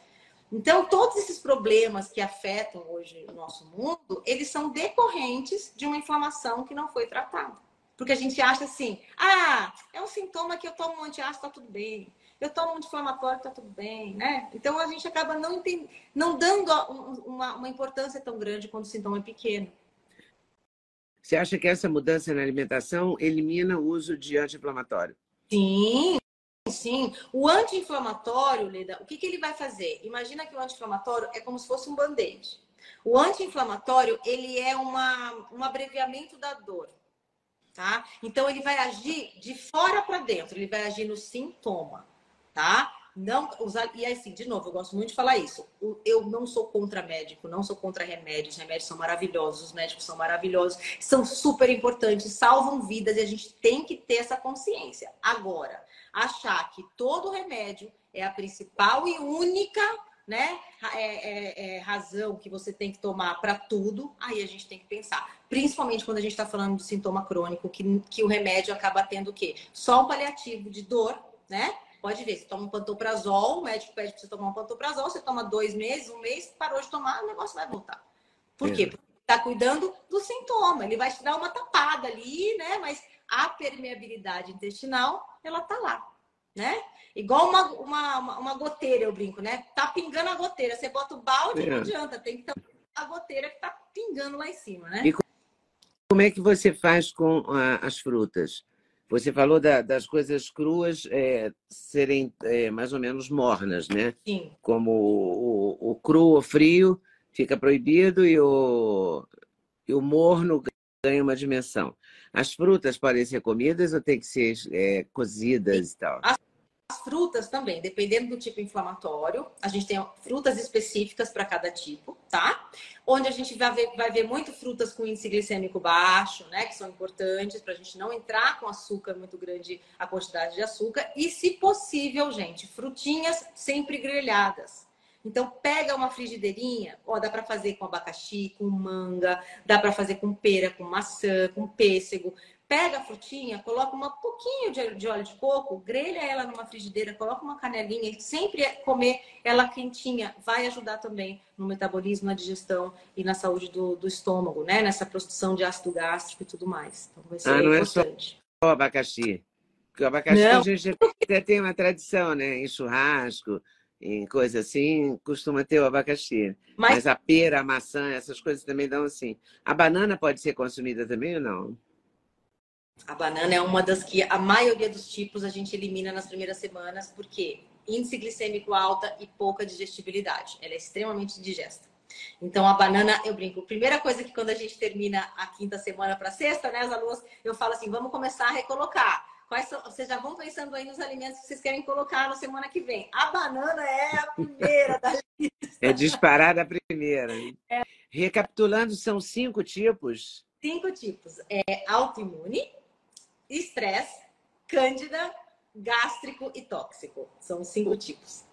Então, todos esses problemas que afetam hoje o nosso mundo, eles são decorrentes de uma inflamação que não foi tratada. Porque a gente acha assim, ah, é um sintoma que eu tomo um antiácido, tá tudo bem eu tomo um anti-inflamatório, tá tudo bem, né? Então a gente acaba não, entend... não dando uma, uma importância tão grande quando o sintoma é pequeno. Você acha que essa mudança na alimentação elimina o uso de anti-inflamatório? Sim, sim. O anti-inflamatório, Leda, o que, que ele vai fazer? Imagina que o anti-inflamatório é como se fosse um band-aid. O anti-inflamatório, ele é uma, um abreviamento da dor, tá? Então, ele vai agir de fora para dentro, ele vai agir no sintoma tá? Não usar. E assim, de novo, eu gosto muito de falar isso. Eu não sou contra médico, não sou contra remédios. Remédios são maravilhosos, os médicos são maravilhosos, são super importantes, salvam vidas e a gente tem que ter essa consciência. Agora, achar que todo remédio é a principal e única né, é, é, é, razão que você tem que tomar para tudo, aí a gente tem que pensar. Principalmente quando a gente está falando de sintoma crônico, que, que o remédio acaba tendo o quê? Só um paliativo de dor, né? Pode ver, você toma um pantoprazol, o médico pede para você tomar um pantoprazol, você toma dois meses, um mês, parou de tomar, o negócio vai voltar. Por quê? Porque está cuidando do sintoma. Ele vai te dar uma tapada ali, né? Mas a permeabilidade intestinal, ela tá lá, né? Igual uma, uma, uma goteira, eu brinco, né? Tá pingando a goteira. Você bota o balde, é. não adianta. Tem que ter a goteira que tá pingando lá em cima, né? E como é que você faz com uh, as frutas? Você falou da, das coisas cruas é, serem é, mais ou menos mornas, né? Sim. Como o, o, o cru ou frio fica proibido e o, e o morno ganha uma dimensão. As frutas podem ser comidas ou tem que ser é, cozidas e tal? As as frutas também, dependendo do tipo inflamatório, a gente tem frutas específicas para cada tipo, tá? Onde a gente vai ver, vai ver muito frutas com índice glicêmico baixo, né? Que são importantes para a gente não entrar com açúcar muito grande, a quantidade de açúcar. E, se possível, gente, frutinhas sempre grelhadas. Então, pega uma frigideirinha, ó, dá para fazer com abacaxi, com manga, dá para fazer com pera, com maçã, com pêssego pega a frutinha, coloca um pouquinho de óleo de coco, grelha ela numa frigideira, coloca uma canelinha e sempre comer ela quentinha vai ajudar também no metabolismo, na digestão e na saúde do, do estômago, né? Nessa produção de ácido gástrico e tudo mais. Então vai ser ah, não importante. é só o abacaxi. Porque o abacaxi não. a gente até tem uma tradição, né? Em churrasco, em coisa assim, costuma ter o abacaxi. Mas... Mas a pera, a maçã, essas coisas também dão assim. A banana pode ser consumida também ou não? A banana é uma das que a maioria dos tipos a gente elimina nas primeiras semanas, porque índice glicêmico alta e pouca digestibilidade. Ela é extremamente digesta. Então, a banana, eu brinco, primeira coisa que quando a gente termina a quinta semana para sexta, né, as alunas, eu falo assim, vamos começar a recolocar. Quais são, vocês já vão pensando aí nos alimentos que vocês querem colocar na semana que vem. A banana é a primeira da lista. É disparada a primeira. É. Recapitulando, são cinco tipos? Cinco tipos. É autoimune, estresse, cândida, gástrico e tóxico. São cinco tipos.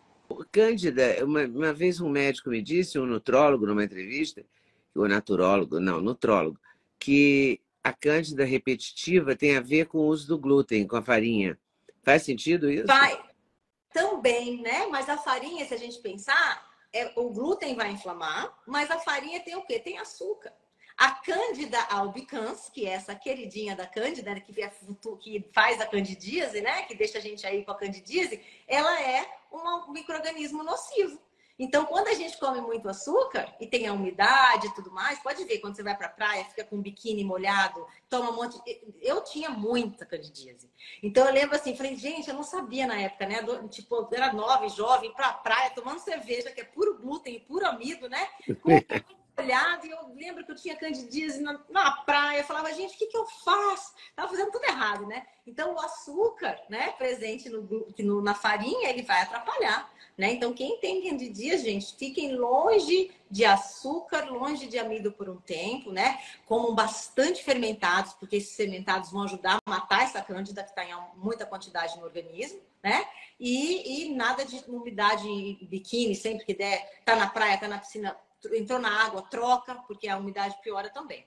Cândida, uma, uma vez um médico me disse, um nutrólogo numa entrevista, o naturólogo, não, nutrólogo, que a cândida repetitiva tem a ver com o uso do glúten, com a farinha. Faz sentido isso? Vai. Também, né? Mas a farinha, se a gente pensar, é, o glúten vai inflamar, mas a farinha tem o quê? Tem açúcar. A Cândida albicans, que é essa queridinha da Cândida, né, que, é, que faz a candidíase, né? Que deixa a gente aí com a candidíase, ela é um microorganismo nocivo. Então, quando a gente come muito açúcar e tem a umidade e tudo mais, pode ver, quando você vai para a praia, fica com o biquíni molhado, toma um monte. Eu tinha muita candidíase. Então, eu lembro assim, falei, gente, eu não sabia na época, né? Tipo, era nova, jovem, para a praia, tomando cerveja, que é puro glúten puro amido, né? Com molhado e eu lembro que eu tinha candidíase na, na praia. Falava, gente, o que, que eu faço? Tava fazendo tudo errado, né? Então, o açúcar, né, presente no, no, na farinha, ele vai atrapalhar, né? Então, quem tem candidíase, gente, fiquem longe de açúcar, longe de amido por um tempo, né? Comam bastante fermentados, porque esses fermentados vão ajudar a matar essa cândida que está em muita quantidade no organismo, né? E, e nada de umidade biquíni, sempre que der, tá na praia, tá na piscina, entrou na água, troca, porque a umidade piora também.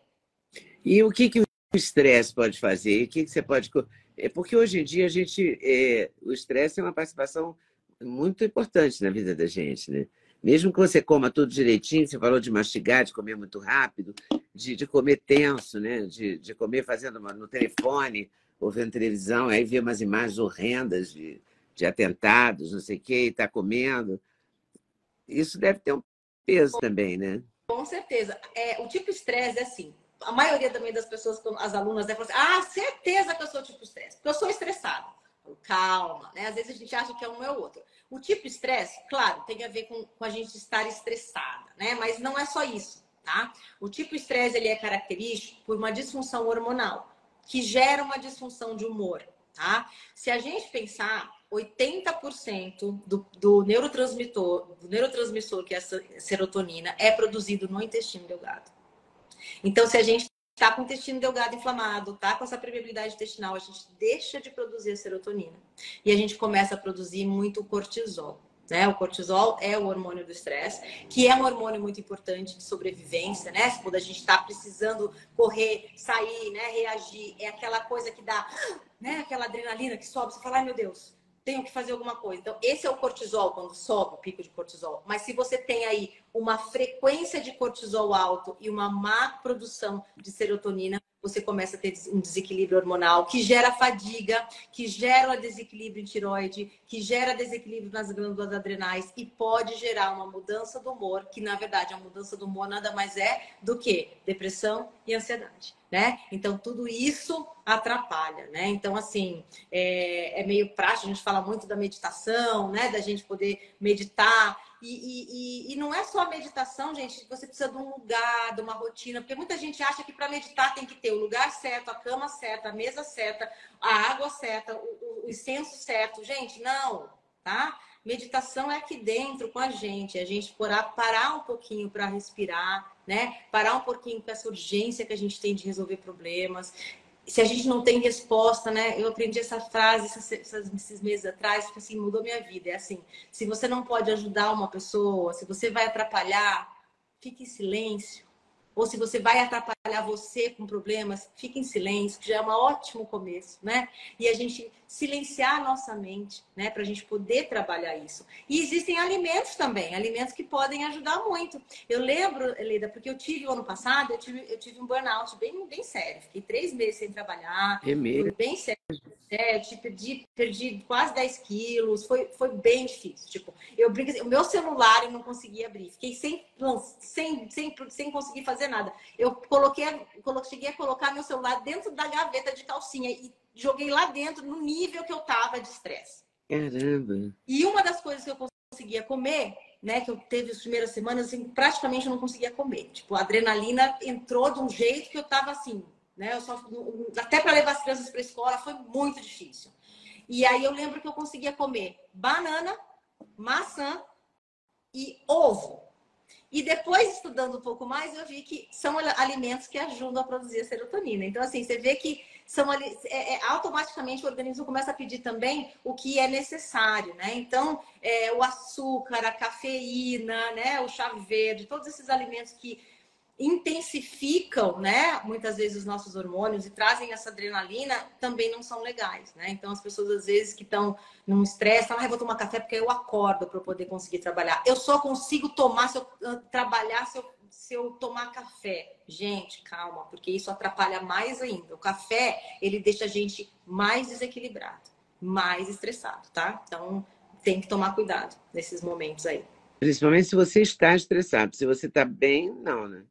E o que, que o estresse pode fazer? O que, que você pode. É porque hoje em dia a gente. É... o estresse é uma participação muito importante na vida da gente, né? Mesmo que você coma tudo direitinho, você falou de mastigar, de comer muito rápido, de, de comer tenso, né? De, de comer fazendo uma, no telefone ou vendo televisão, aí vê umas imagens horrendas de, de atentados, não sei o quê, e está comendo. Isso deve ter um peso também, né? Com certeza. É, o tipo estresse é assim. A maioria também das pessoas, as alunas, devem falar assim, ah, certeza que eu sou tipo estresse, porque eu sou estressada. Calma, né? Às vezes a gente acha que é um é o outro. O tipo estresse, claro, tem a ver com, com a gente estar estressada, né? Mas não é só isso, tá? O tipo estresse, ele é característico por uma disfunção hormonal, que gera uma disfunção de humor, tá? Se a gente pensar, 80% do, do neurotransmissor, do neurotransmissor que é a serotonina, é produzido no intestino delgado. Então, se a gente está com o intestino delgado inflamado, tá com essa permeabilidade intestinal, a gente deixa de produzir a serotonina e a gente começa a produzir muito cortisol. Né? O cortisol é o hormônio do estresse, que é um hormônio muito importante de sobrevivência, né? Quando a gente está precisando correr, sair, né? reagir, é aquela coisa que dá, né? Aquela adrenalina que sobe, você fala, ai meu Deus, tenho que fazer alguma coisa. Então, esse é o cortisol, quando sobe o pico de cortisol. Mas se você tem aí uma frequência de cortisol alto e uma má produção de serotonina, você começa a ter um desequilíbrio hormonal que gera fadiga, que gera desequilíbrio em tiroide, que gera desequilíbrio nas glândulas adrenais e pode gerar uma mudança do humor, que na verdade a mudança do humor nada mais é do que depressão e ansiedade, né? Então tudo isso atrapalha, né? Então assim é, é meio prático, a gente fala muito da meditação, né? Da gente poder meditar e, e, e, não é só meditação, gente, você precisa de um lugar, de uma rotina, porque muita gente acha que para meditar tem que ter o lugar certo, a cama certa, a mesa certa, a água certa, o, o, incenso certo. Gente, não, tá? Meditação é aqui dentro com a gente, a gente parar um pouquinho para respirar, né? Parar um pouquinho com essa urgência que a gente tem de resolver problemas se a gente não tem resposta, né? Eu aprendi essa frase esses meses atrás, que assim, mudou minha vida. É assim, se você não pode ajudar uma pessoa, se você vai atrapalhar, fique em silêncio. Ou se você vai atrapalhar você com problemas, fique em silêncio, que já é um ótimo começo, né? E a gente silenciar a nossa mente, né? Para a gente poder trabalhar isso. E existem alimentos também, alimentos que podem ajudar muito. Eu lembro, Leda, porque eu tive o ano passado, eu tive, eu tive um burnout bem, bem sério. Fiquei três meses sem trabalhar. É mesmo? Bem sério. É, tipo, perdi, perdi quase 10 quilos, foi, foi bem difícil. Tipo, eu brinco assim, o meu celular eu não conseguia abrir, fiquei sem, sem, sem, sem conseguir fazer nada. Eu coloquei, cheguei a colocar meu celular dentro da gaveta de calcinha e joguei lá dentro no nível que eu tava de estresse. Caramba! E uma das coisas que eu conseguia comer, né, que eu teve as primeiras semanas, assim, praticamente eu não conseguia comer. Tipo, a adrenalina entrou de um jeito que eu tava assim, né? Eu só, até para levar as crianças para a escola foi muito difícil. E aí eu lembro que eu conseguia comer banana, maçã e ovo. E depois, estudando um pouco mais, eu vi que são alimentos que ajudam a produzir a serotonina. Então, assim, você vê que são é, é, automaticamente o organismo começa a pedir também o que é necessário, né? Então, é, o açúcar, a cafeína, né? O chá verde, todos esses alimentos que intensificam, né, muitas vezes os nossos hormônios e trazem essa adrenalina, também não são legais, né? Então as pessoas às vezes que estão num estresse, falam, ah, vou tomar café porque eu acordo para poder conseguir trabalhar. Eu só consigo tomar se eu ah, trabalhar se eu, se eu tomar café. Gente, calma, porque isso atrapalha mais ainda. O café, ele deixa a gente mais desequilibrado, mais estressado, tá? Então tem que tomar cuidado nesses momentos aí. Principalmente se você está estressado. Se você está bem, não, né?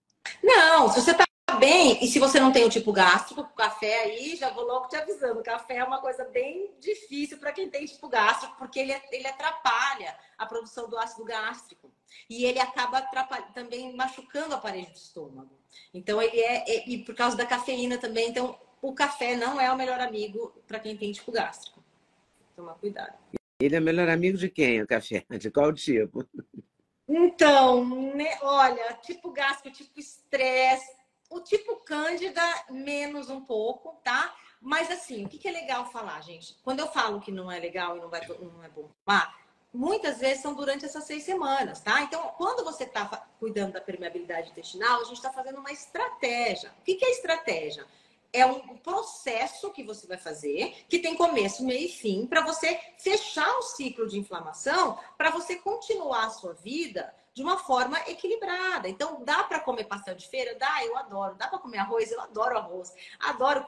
Não, se você tá bem, e se você não tem o tipo gástrico, café aí, já vou logo te avisando, café é uma coisa bem difícil para quem tem tipo gástrico, porque ele, ele atrapalha a produção do ácido gástrico. e ele acaba também machucando a parede do estômago. Então ele é, é, e por causa da cafeína também, então o café não é o melhor amigo para quem tem tipo gástrico. Tomar cuidado. Ele é melhor amigo de quem, o café? De qual tipo? Então, né, olha, tipo gástrico, tipo estresse, o tipo cândida, menos um pouco, tá? Mas assim, o que, que é legal falar, gente? Quando eu falo que não é legal e não, vai, não é bom tomar, muitas vezes são durante essas seis semanas, tá? Então, quando você está cuidando da permeabilidade intestinal, a gente está fazendo uma estratégia. O que, que é estratégia? É um processo que você vai fazer, que tem começo, meio e fim, para você fechar o ciclo de inflamação, para você continuar a sua vida de uma forma equilibrada. Então, dá para comer pastel de feira? Dá, eu adoro. Dá para comer arroz? Eu adoro arroz. Adoro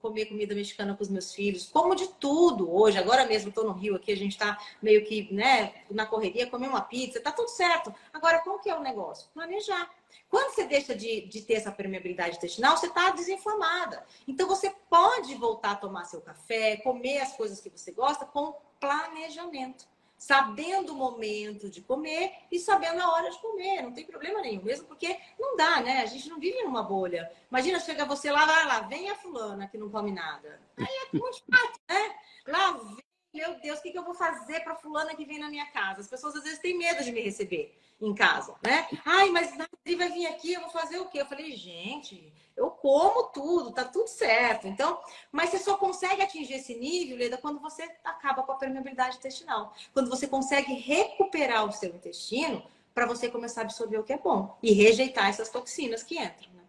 comer comida mexicana com os meus filhos. Como de tudo hoje. Agora mesmo estou no Rio aqui, a gente está meio que né, na correria, comer uma pizza, tá tudo certo. Agora, qual que é o negócio? Planejar. Quando você deixa de, de ter essa permeabilidade intestinal, você está desinflamada. Então, você pode voltar a tomar seu café, comer as coisas que você gosta com planejamento sabendo o momento de comer e sabendo a hora de comer, não tem problema nenhum, mesmo porque não dá, né? A gente não vive numa bolha. Imagina, chega você lá, vai lá, vem a fulana que não come nada. Aí é muito chato, né? Lá vem, meu Deus, o que, que eu vou fazer para fulana que vem na minha casa? As pessoas às vezes têm medo de me receber em casa, né? Ai, mas Nadri vai vir aqui, eu vou fazer o quê? Eu falei, gente, eu como tudo, tá tudo certo. Então, mas você só consegue atingir esse nível, Leda, quando você acaba com a permeabilidade intestinal. Quando você consegue recuperar o seu intestino para você começar a absorver o que é bom e rejeitar essas toxinas que entram. Né?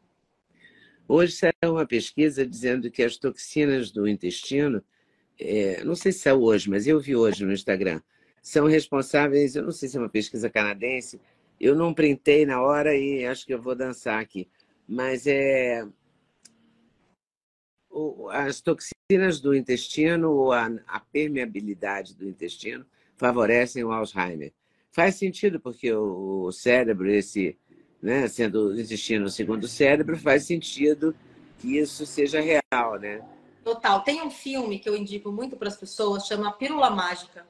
Hoje saiu uma pesquisa dizendo que as toxinas do intestino, é, não sei se é hoje, mas eu vi hoje no Instagram, são responsáveis, eu não sei se é uma pesquisa canadense, eu não printei na hora e acho que eu vou dançar aqui, mas é as toxinas do intestino ou a, a permeabilidade do intestino favorecem o Alzheimer. Faz sentido porque o, o cérebro, esse, né, sendo o intestino o segundo cérebro, faz sentido que isso seja real, né? Total. Tem um filme que eu indico muito para as pessoas, chama Pílula Mágica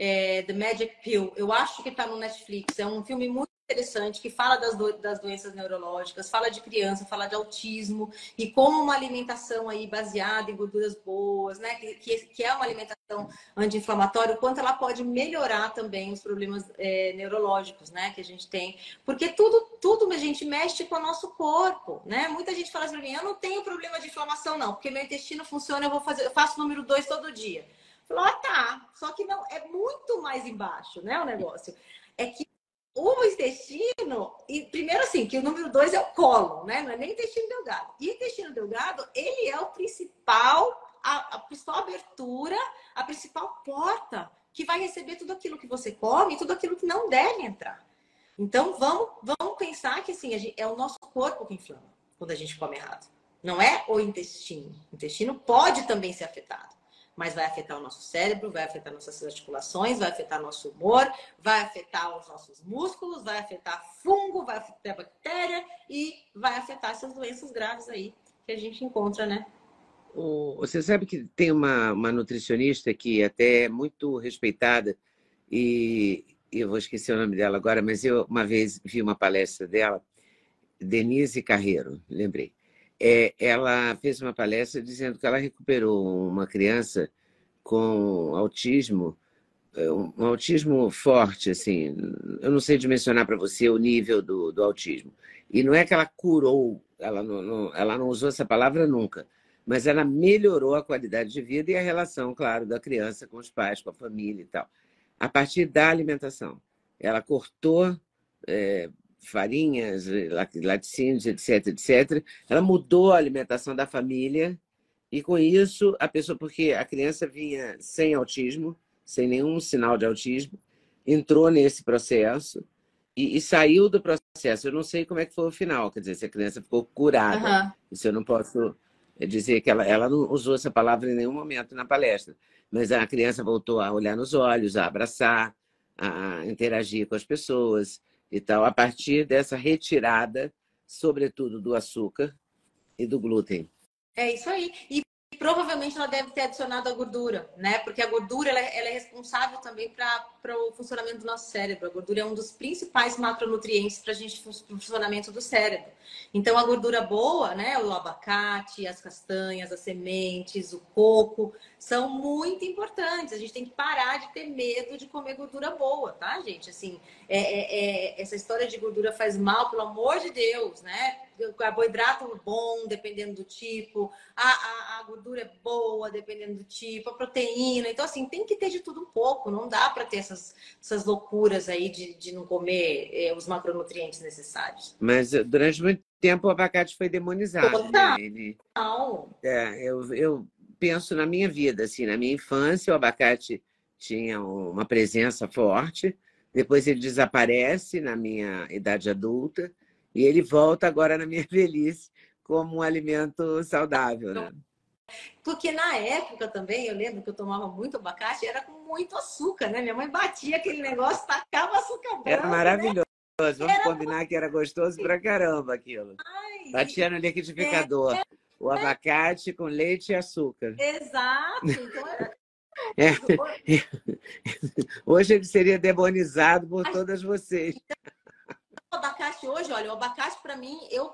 é, The Magic Pill. Eu acho que está no Netflix. É um filme muito interessante que fala das, do, das doenças neurológicas, fala de criança, fala de autismo e como uma alimentação aí baseada em gorduras boas, né, que, que é uma alimentação anti-inflamatória, o quanto ela pode melhorar também os problemas é, neurológicos, né, que a gente tem, porque tudo, tudo a gente mexe com o nosso corpo, né? Muita gente fala assim mim, eu não tenho problema de inflamação não, porque meu intestino funciona, eu vou fazer, eu faço número dois todo dia. Falou, ah, tá. Só que não, é muito mais embaixo, né? O negócio. É que o intestino, e primeiro assim, que o número dois é o colo, né? Não é nem intestino delgado. E intestino delgado, ele é o principal, a, a principal abertura, a principal porta que vai receber tudo aquilo que você come e tudo aquilo que não deve entrar. Então vamos, vamos pensar que assim, gente, é o nosso corpo que inflama quando a gente come errado. Não é o intestino. O intestino pode também ser afetado mas vai afetar o nosso cérebro, vai afetar nossas articulações, vai afetar nosso humor, vai afetar os nossos músculos, vai afetar fungo, vai afetar bactéria e vai afetar essas doenças graves aí que a gente encontra, né? Você sabe que tem uma, uma nutricionista que até é muito respeitada e eu vou esquecer o nome dela agora, mas eu uma vez vi uma palestra dela, Denise Carreiro, lembrei é, ela fez uma palestra dizendo que ela recuperou uma criança com autismo, é, um autismo forte, assim. Eu não sei dimensionar para você o nível do, do autismo. E não é que ela curou, ela não, não, ela não usou essa palavra nunca, mas ela melhorou a qualidade de vida e a relação, claro, da criança com os pais, com a família e tal. A partir da alimentação. Ela cortou é, farinhas, laticínios, etc, etc. Ela mudou a alimentação da família e com isso a pessoa, porque a criança vinha sem autismo, sem nenhum sinal de autismo, entrou nesse processo e, e saiu do processo. Eu não sei como é que foi o final, quer dizer, se a criança ficou curada. Uhum. Isso eu não posso dizer que ela, ela não usou essa palavra em nenhum momento na palestra, mas a criança voltou a olhar nos olhos, a abraçar, a interagir com as pessoas, e tal, a partir dessa retirada, sobretudo do açúcar e do glúten. É isso aí. E provavelmente ela deve ter adicionado a gordura, né? Porque a gordura ela, é, ela é responsável também para o funcionamento do nosso cérebro. A gordura é um dos principais macronutrientes para a gente para o funcionamento do cérebro. Então a gordura boa, né? O abacate, as castanhas, as sementes, o coco são muito importantes. A gente tem que parar de ter medo de comer gordura boa, tá, gente? Assim, é, é, é essa história de gordura faz mal, pelo amor de Deus, né? Carboidrato bom, dependendo do tipo, a, a, a, gordura é boa, dependendo do tipo, a proteína. Então, assim, tem que ter de tudo um pouco. Não dá para ter essas, essas loucuras aí de, de não comer eh, os macronutrientes necessários. Mas eh, durante muito tempo o abacate foi demonizado. Total. Né? Ele, não. É, eu, eu penso na minha vida, assim, na minha infância, o abacate tinha uma presença forte. Depois ele desaparece na minha idade adulta. E ele volta agora na minha velhice como um alimento saudável, né? Porque na época também, eu lembro que eu tomava muito abacate, era com muito açúcar, né? Minha mãe batia aquele negócio, tacava açúcar branco. Era né? maravilhoso. Né? Vamos era... combinar que era gostoso pra caramba aquilo. Ai, Batia no liquidificador. É, o abacate com leite e açúcar. Exato. Então era... É. Hoje ele seria demonizado por todas vocês. Abacate hoje, olha, o abacate para mim, eu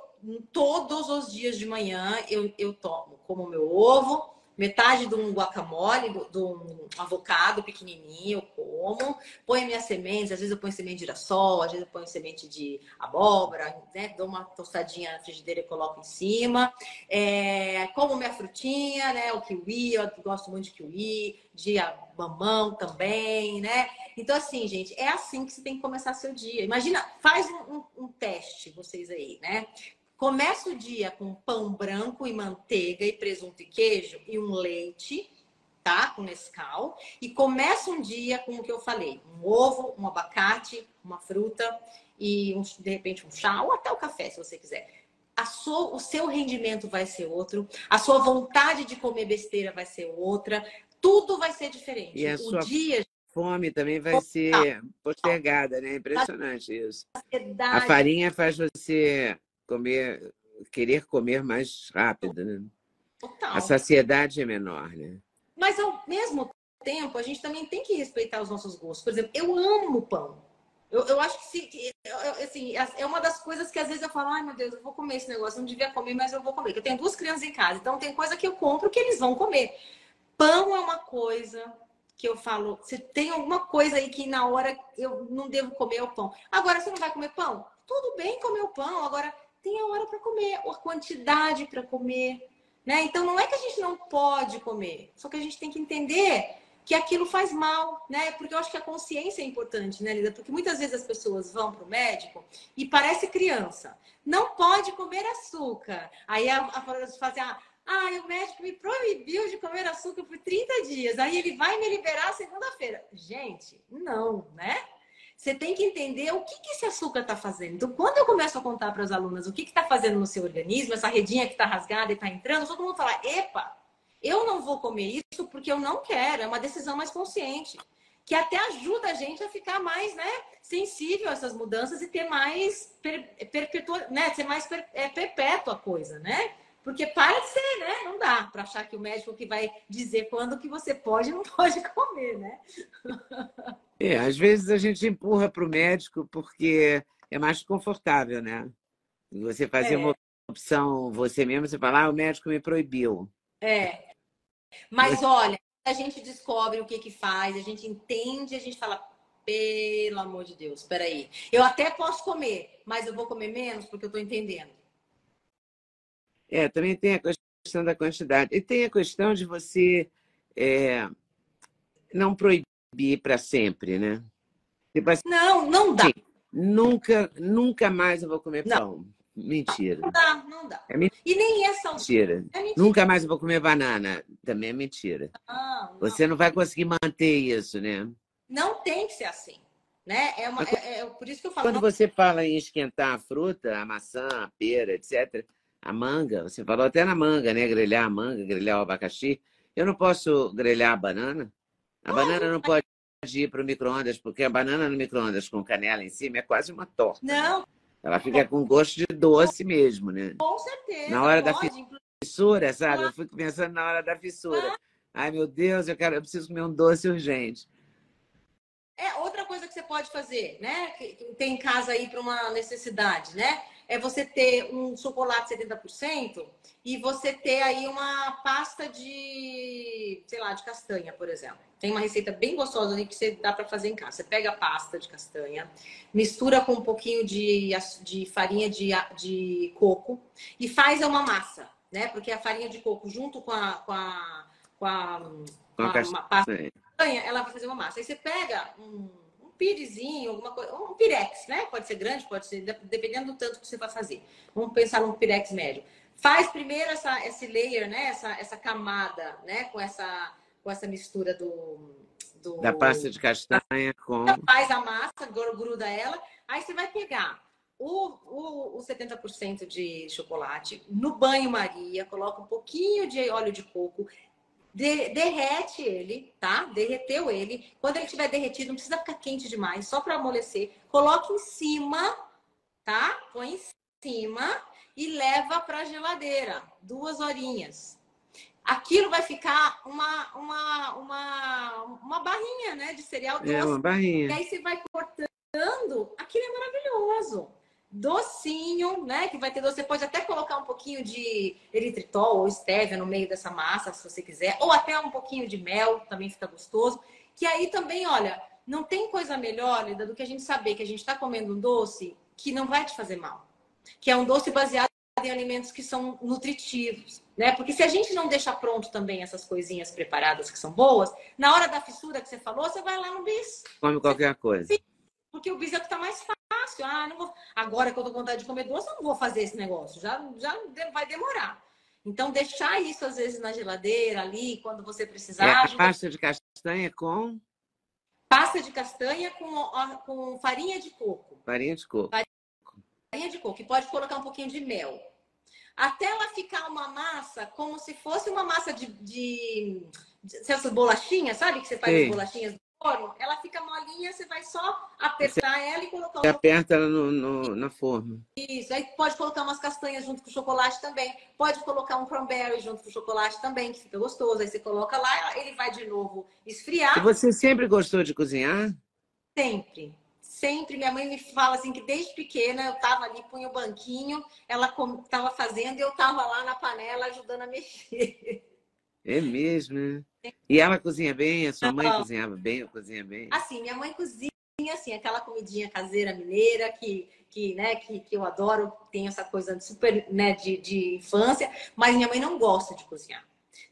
todos os dias de manhã eu, eu tomo como meu ovo, metade de um guacamole, de um avocado pequenininho, eu como, ponho minhas sementes, às vezes eu ponho semente de girassol, às vezes eu ponho semente de abóbora, né? dou uma tostadinha na frigideira e coloco em cima. É, como minha frutinha, né? O kiwi, eu gosto muito de kiwi, de mamão também, né? Então, assim, gente, é assim que você tem que começar seu dia. Imagina, faz um, um, um teste, vocês aí, né? Começa o dia com pão branco e manteiga e presunto e queijo e um leite, tá? Com Nescau. E começa um dia com o que eu falei: um ovo, um abacate, uma fruta e um, de repente um chá ou até o café, se você quiser. Sua, o seu rendimento vai ser outro, a sua vontade de comer besteira vai ser outra, tudo vai ser diferente. E a o sua dia fome também vai ser postergada, né? Impressionante isso. A farinha faz você comer, querer comer mais rápido, né? Total. A saciedade é menor, né? Mas ao mesmo tempo, a gente também tem que respeitar os nossos gostos. Por exemplo, eu amo pão. Eu, eu acho que, se, assim, é uma das coisas que às vezes eu falo, ai meu Deus, eu vou comer esse negócio, eu não devia comer, mas eu vou comer. Eu tenho duas crianças em casa, então tem coisa que eu compro que eles vão comer. Pão é uma coisa que eu falo, se tem alguma coisa aí que na hora eu não devo comer o pão. Agora, você não vai comer pão? Tudo bem comer o pão. Agora, tem a hora para comer, a quantidade para comer. Né? Então não é que a gente não pode comer, só que a gente tem que entender que aquilo faz mal, né? Porque eu acho que a consciência é importante, né, Lida? Porque muitas vezes as pessoas vão para o médico e parece criança. Não pode comer açúcar. Aí a, a fazem, ah, ah, o médico me proibiu de comer açúcar por 30 dias. Aí ele vai me liberar segunda-feira. Gente, não, né? Você tem que entender o que, que esse açúcar está fazendo. Então, quando eu começo a contar para as alunas o que está fazendo no seu organismo, essa redinha que está rasgada e está entrando, todo mundo fala: epa, eu não vou comer isso porque eu não quero. É uma decisão mais consciente. Que até ajuda a gente a ficar mais né, sensível a essas mudanças e ter mais per, perpetua, né, ser mais per, é, perpétua a coisa, né? Porque para de ser, né? Não dá para achar que o médico que vai dizer quando que você pode e não pode comer, né? É, às vezes a gente empurra para o médico porque é mais confortável, né? Você fazer é. uma opção você mesmo, você fala, ah, o médico me proibiu. É. Mas olha, a gente descobre o que que faz, a gente entende, a gente fala, pelo amor de Deus, peraí. Eu até posso comer, mas eu vou comer menos porque eu estou entendendo. É, também tem a questão da quantidade. E tem a questão de você é, não proibir para sempre, né? Tipo assim, não, não dá. Nunca, nunca mais eu vou comer não. pão. Mentira. Não dá, não dá. É mentira. E nem é mentira. é mentira. Nunca mais eu vou comer banana. Também é mentira. Não, não. Você não vai conseguir manter isso, né? Não tem que ser assim. Né? É, uma, é, é, por isso que eu falo. Quando você fala em esquentar a fruta, a maçã, a pera, etc., a manga, você falou até na manga, né? Grelhar a manga, grelhar o abacaxi. Eu não posso grelhar a banana? A banana não pode ir para o micro-ondas, porque a banana no micro-ondas com canela em cima é quase uma torta. Não. Né? Ela fica com gosto de doce mesmo, né? Com certeza. Na hora pode, da fissura, sabe? Eu fui pensando na hora da fissura. Ai, meu Deus, eu, quero, eu preciso comer um doce urgente. É outra coisa que você pode fazer, né? Que tem em casa aí para uma necessidade, né? É você ter um chocolate 70% e você ter aí uma pasta de, sei lá, de castanha, por exemplo. Tem uma receita bem gostosa ali que você dá para fazer em casa. Você pega a pasta de castanha, mistura com um pouquinho de, de farinha de, de coco e faz uma massa, né? Porque a farinha de coco junto com a, com a, com a, com a, com a pasta de castanha, ela vai fazer uma massa. Aí você pega um pirezinho, alguma coisa, um pirex, né? Pode ser grande, pode ser, dependendo do tanto que você vai fazer. Vamos pensar num pirex médio. Faz primeiro essa, esse layer, né? Essa, essa camada, né? Com essa com essa mistura do, do... da pasta de castanha com. Faz a massa, gruda ela. Aí você vai pegar o, o, o 70% de chocolate no banho-maria, coloca um pouquinho de óleo de coco, de, derrete ele, tá? Derreteu ele. Quando ele estiver derretido, não precisa ficar quente demais, só para amolecer. Coloque em cima, tá? Põe em cima e leva para a geladeira, duas horinhas aquilo vai ficar uma, uma, uma, uma barrinha né, de cereal doce. É, uma barrinha. E aí você vai cortando, aquilo é maravilhoso. Docinho, né? Que vai ter doce. Você pode até colocar um pouquinho de eritritol ou estévia no meio dessa massa, se você quiser. Ou até um pouquinho de mel, também fica gostoso. Que aí também, olha, não tem coisa melhor, Lida, do que a gente saber que a gente está comendo um doce que não vai te fazer mal. Que é um doce baseado em alimentos que são nutritivos, né? Porque se a gente não deixa pronto também essas coisinhas preparadas que são boas, na hora da fissura que você falou, você vai lá no bis. Come qualquer coisa. Porque o bis é o que tá mais fácil. Ah, não vou... Agora que eu tô com vontade de comer doce, eu não vou fazer esse negócio. Já, já vai demorar. Então, deixar isso às vezes na geladeira ali, quando você precisar. É a ajuda... pasta de castanha com? Pasta de castanha com, com farinha de coco. Farinha de coco. Farinha de coco e pode colocar um pouquinho de mel. Até ela ficar uma massa como se fosse uma massa de, de, de essas bolachinhas, sabe? Que você faz Sim. as bolachinhas forno. Ela fica molinha, você vai só apertar você ela e colocar Você aperta ela no, no, na forma. Isso. Aí pode colocar umas castanhas junto com o chocolate também. Pode colocar um cranberry junto com o chocolate também, que fica gostoso. Aí você coloca lá, ele vai de novo esfriar. E você sempre gostou de cozinhar? Sempre sempre, minha mãe me fala assim que desde pequena eu tava ali, punha o banquinho, ela tava fazendo e eu tava lá na panela ajudando a mexer. É mesmo, né? E ela cozinha bem? A sua mãe Não. cozinhava bem ou cozinha bem? Assim, minha mãe cozinha assim, aquela comidinha caseira mineira que, que, né, que, que eu adoro, tem essa coisa super, né, de, de infância, mas minha mãe não gosta de cozinhar.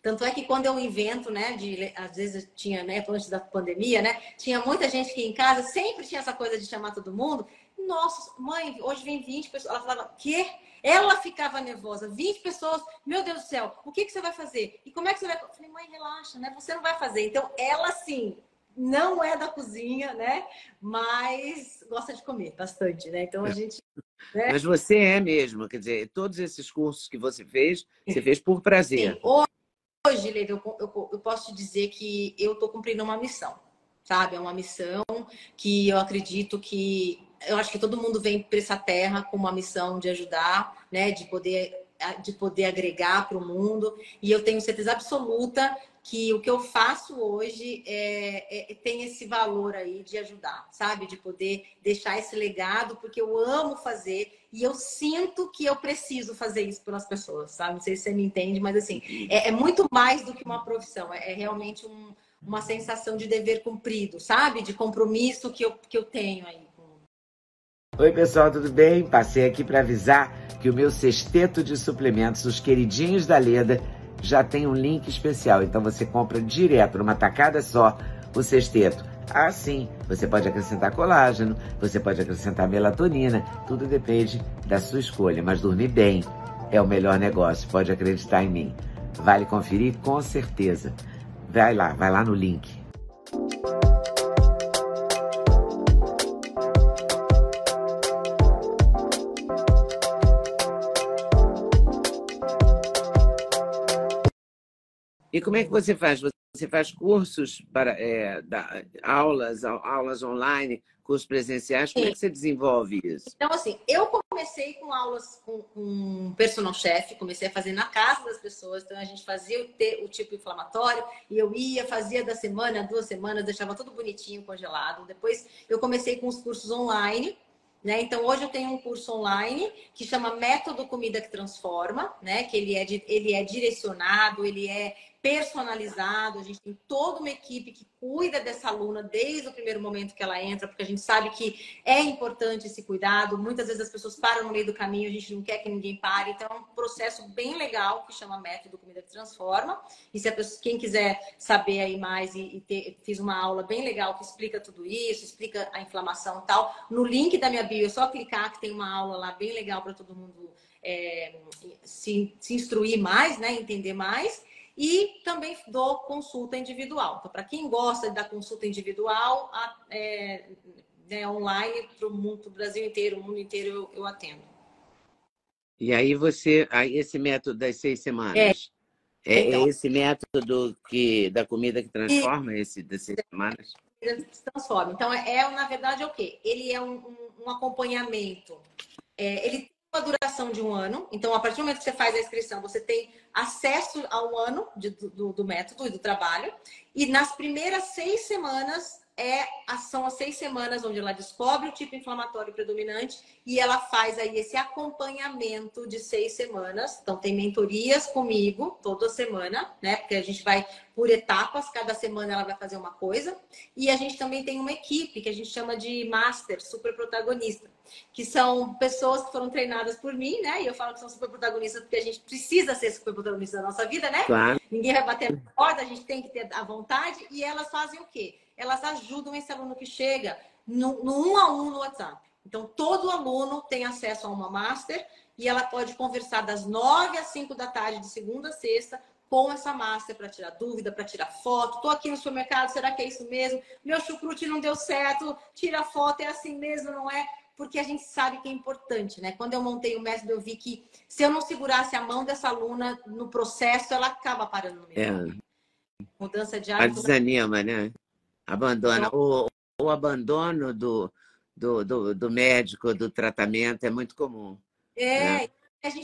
Tanto é que quando eu invento, né, de, às vezes tinha, né, antes da pandemia, né, tinha muita gente aqui em casa, sempre tinha essa coisa de chamar todo mundo. Nossa, mãe, hoje vem 20 pessoas. Ela falava, quê? Ela ficava nervosa. 20 pessoas, meu Deus do céu, o que, que você vai fazer? E como é que você vai? Eu falei, mãe, relaxa, né? Você não vai fazer. Então, ela sim, não é da cozinha, né? Mas gosta de comer bastante, né? Então a gente. Né? Mas você é mesmo, quer dizer, todos esses cursos que você fez, você fez por prazer. Sim. Hoje, Levi, eu, eu, eu posso te dizer que eu estou cumprindo uma missão, sabe? É uma missão que eu acredito que eu acho que todo mundo vem para essa terra com uma missão de ajudar, né? De poder de poder agregar para o mundo. E eu tenho certeza absoluta que o que eu faço hoje é, é, tem esse valor aí de ajudar, sabe? De poder deixar esse legado, porque eu amo fazer e eu sinto que eu preciso fazer isso pelas pessoas, sabe? Não sei se você me entende, mas assim, é, é muito mais do que uma profissão, é, é realmente um, uma sensação de dever cumprido, sabe? De compromisso que eu, que eu tenho aí. Oi, pessoal, tudo bem? Passei aqui para avisar que o meu sexteto de suplementos, os queridinhos da Leda, já tem um link especial. Então você compra direto, numa tacada só, o sexteto. Ah, sim, você pode acrescentar colágeno, você pode acrescentar melatonina, tudo depende da sua escolha. Mas dormir bem é o melhor negócio, pode acreditar em mim. Vale conferir com certeza. Vai lá, vai lá no link. E como é que você faz? você faz cursos para é, da, aulas, aulas online, cursos presenciais, como Sim. é que você desenvolve isso? Então, assim, eu comecei com aulas com, com personal chef, comecei a fazer na casa das pessoas, então a gente fazia o, o tipo inflamatório e eu ia, fazia da semana, duas semanas, deixava tudo bonitinho, congelado. Depois eu comecei com os cursos online, né? Então, hoje eu tenho um curso online que chama Método Comida que Transforma, né? que ele é, ele é direcionado, ele é personalizado, a gente tem toda uma equipe que cuida dessa aluna desde o primeiro momento que ela entra, porque a gente sabe que é importante esse cuidado. Muitas vezes as pessoas param no meio do caminho, a gente não quer que ninguém pare. Então é um processo bem legal que chama Método Comida que Transforma. E se pessoa, quem quiser saber aí mais e, e ter, fiz uma aula bem legal que explica tudo isso, explica a inflamação e tal. No link da minha bio é só clicar que tem uma aula lá bem legal para todo mundo é, se, se instruir mais, né? Entender mais. E também dou consulta individual. Então, para quem gosta da consulta individual, é, né, online para o mundo, Brasil inteiro, o mundo inteiro eu, eu, atendo. E aí você, aí esse método das seis semanas, é, é então, esse método que da comida que transforma, e, esse das seis semanas? Se transforma. Então é, é, na verdade é o quê? Ele é um, um, um acompanhamento. É, ele uma duração de um ano. Então, a partir do momento que você faz a inscrição, você tem acesso a um ano de, do, do método e do trabalho. E nas primeiras seis semanas, é, são as seis semanas onde ela descobre o tipo inflamatório predominante e ela faz aí esse acompanhamento de seis semanas. Então, tem mentorias comigo toda semana, né? Porque a gente vai por etapas, cada semana ela vai fazer uma coisa. E a gente também tem uma equipe que a gente chama de Master, super protagonista, que são pessoas que foram treinadas por mim, né? E eu falo que são super protagonistas porque a gente precisa ser super protagonista da nossa vida, né? Claro. Ninguém vai bater na porta, a gente tem que ter a vontade. E elas fazem o quê? Elas ajudam esse aluno que chega no, no um a um no WhatsApp. Então, todo aluno tem acesso a uma master e ela pode conversar das nove às cinco da tarde, de segunda a sexta, com essa master para tirar dúvida, para tirar foto. Estou aqui no supermercado, será que é isso mesmo? Meu chucrute não deu certo, tira foto, é assim mesmo, não é? Porque a gente sabe que é importante, né? Quando eu montei o método, eu vi que se eu não segurasse a mão dessa aluna no processo, ela acaba parando no meio. É. Mudança de hábito. A desanima, né? Abandona. O, o abandono do, do, do, do, médico, do tratamento, é muito comum. É. Né?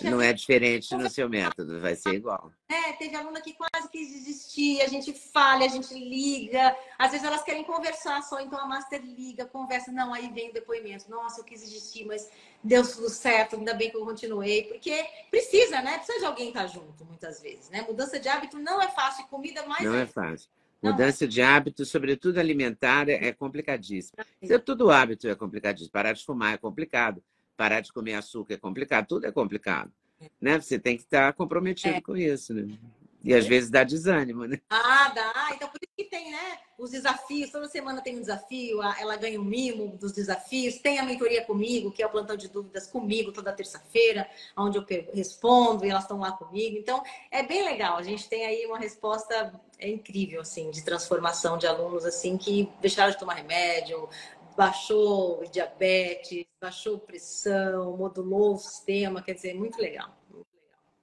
Não é diferente no seu método, vai ser igual. É, teve aluna que quase quis desistir, a gente fala, a gente liga. Às vezes elas querem conversar só, então a Master liga, conversa. Não, aí vem o depoimento. Nossa, eu quis desistir, mas deu tudo certo, ainda bem que eu continuei. Porque precisa, né? Precisa de alguém estar junto, muitas vezes, né? Mudança de hábito não é fácil, comida mais Não é, é fácil. Mudança de hábito, sobretudo alimentar, é, é complicadíssimo. Isso tudo hábito é complicadíssimo. Parar de fumar é complicado. Parar de comer açúcar é complicado. Tudo é complicado. Né? Você tem que estar comprometido é. com isso. Né? E às vezes dá desânimo, né? Ah, dá. Então por isso que tem, né? Os desafios. Toda semana tem um desafio. Ela ganha um mimo dos desafios. Tem a mentoria comigo, que é o plantão de dúvidas comigo toda terça-feira, onde eu respondo e elas estão lá comigo. Então é bem legal. A gente tem aí uma resposta é incrível, assim, de transformação de alunos assim que deixaram de tomar remédio, baixou diabetes, baixou pressão, modulou o sistema. Quer dizer, muito legal.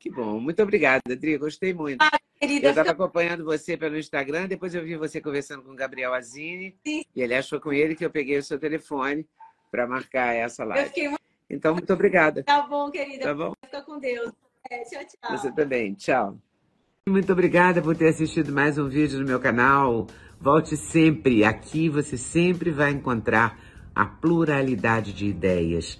Que bom. Muito obrigada, Adri. Gostei muito. Ah, querida, eu estava acompanhando você pelo Instagram, depois eu vi você conversando com o Gabriel Azini. Sim. E ele achou com ele que eu peguei o seu telefone para marcar essa live. Muito... Então, muito obrigada. Tá bom, querida. Tá bom? Fica com Deus. É, tchau, tchau. Você também. Tchau. Muito obrigada por ter assistido mais um vídeo no meu canal. Volte sempre. Aqui você sempre vai encontrar a pluralidade de ideias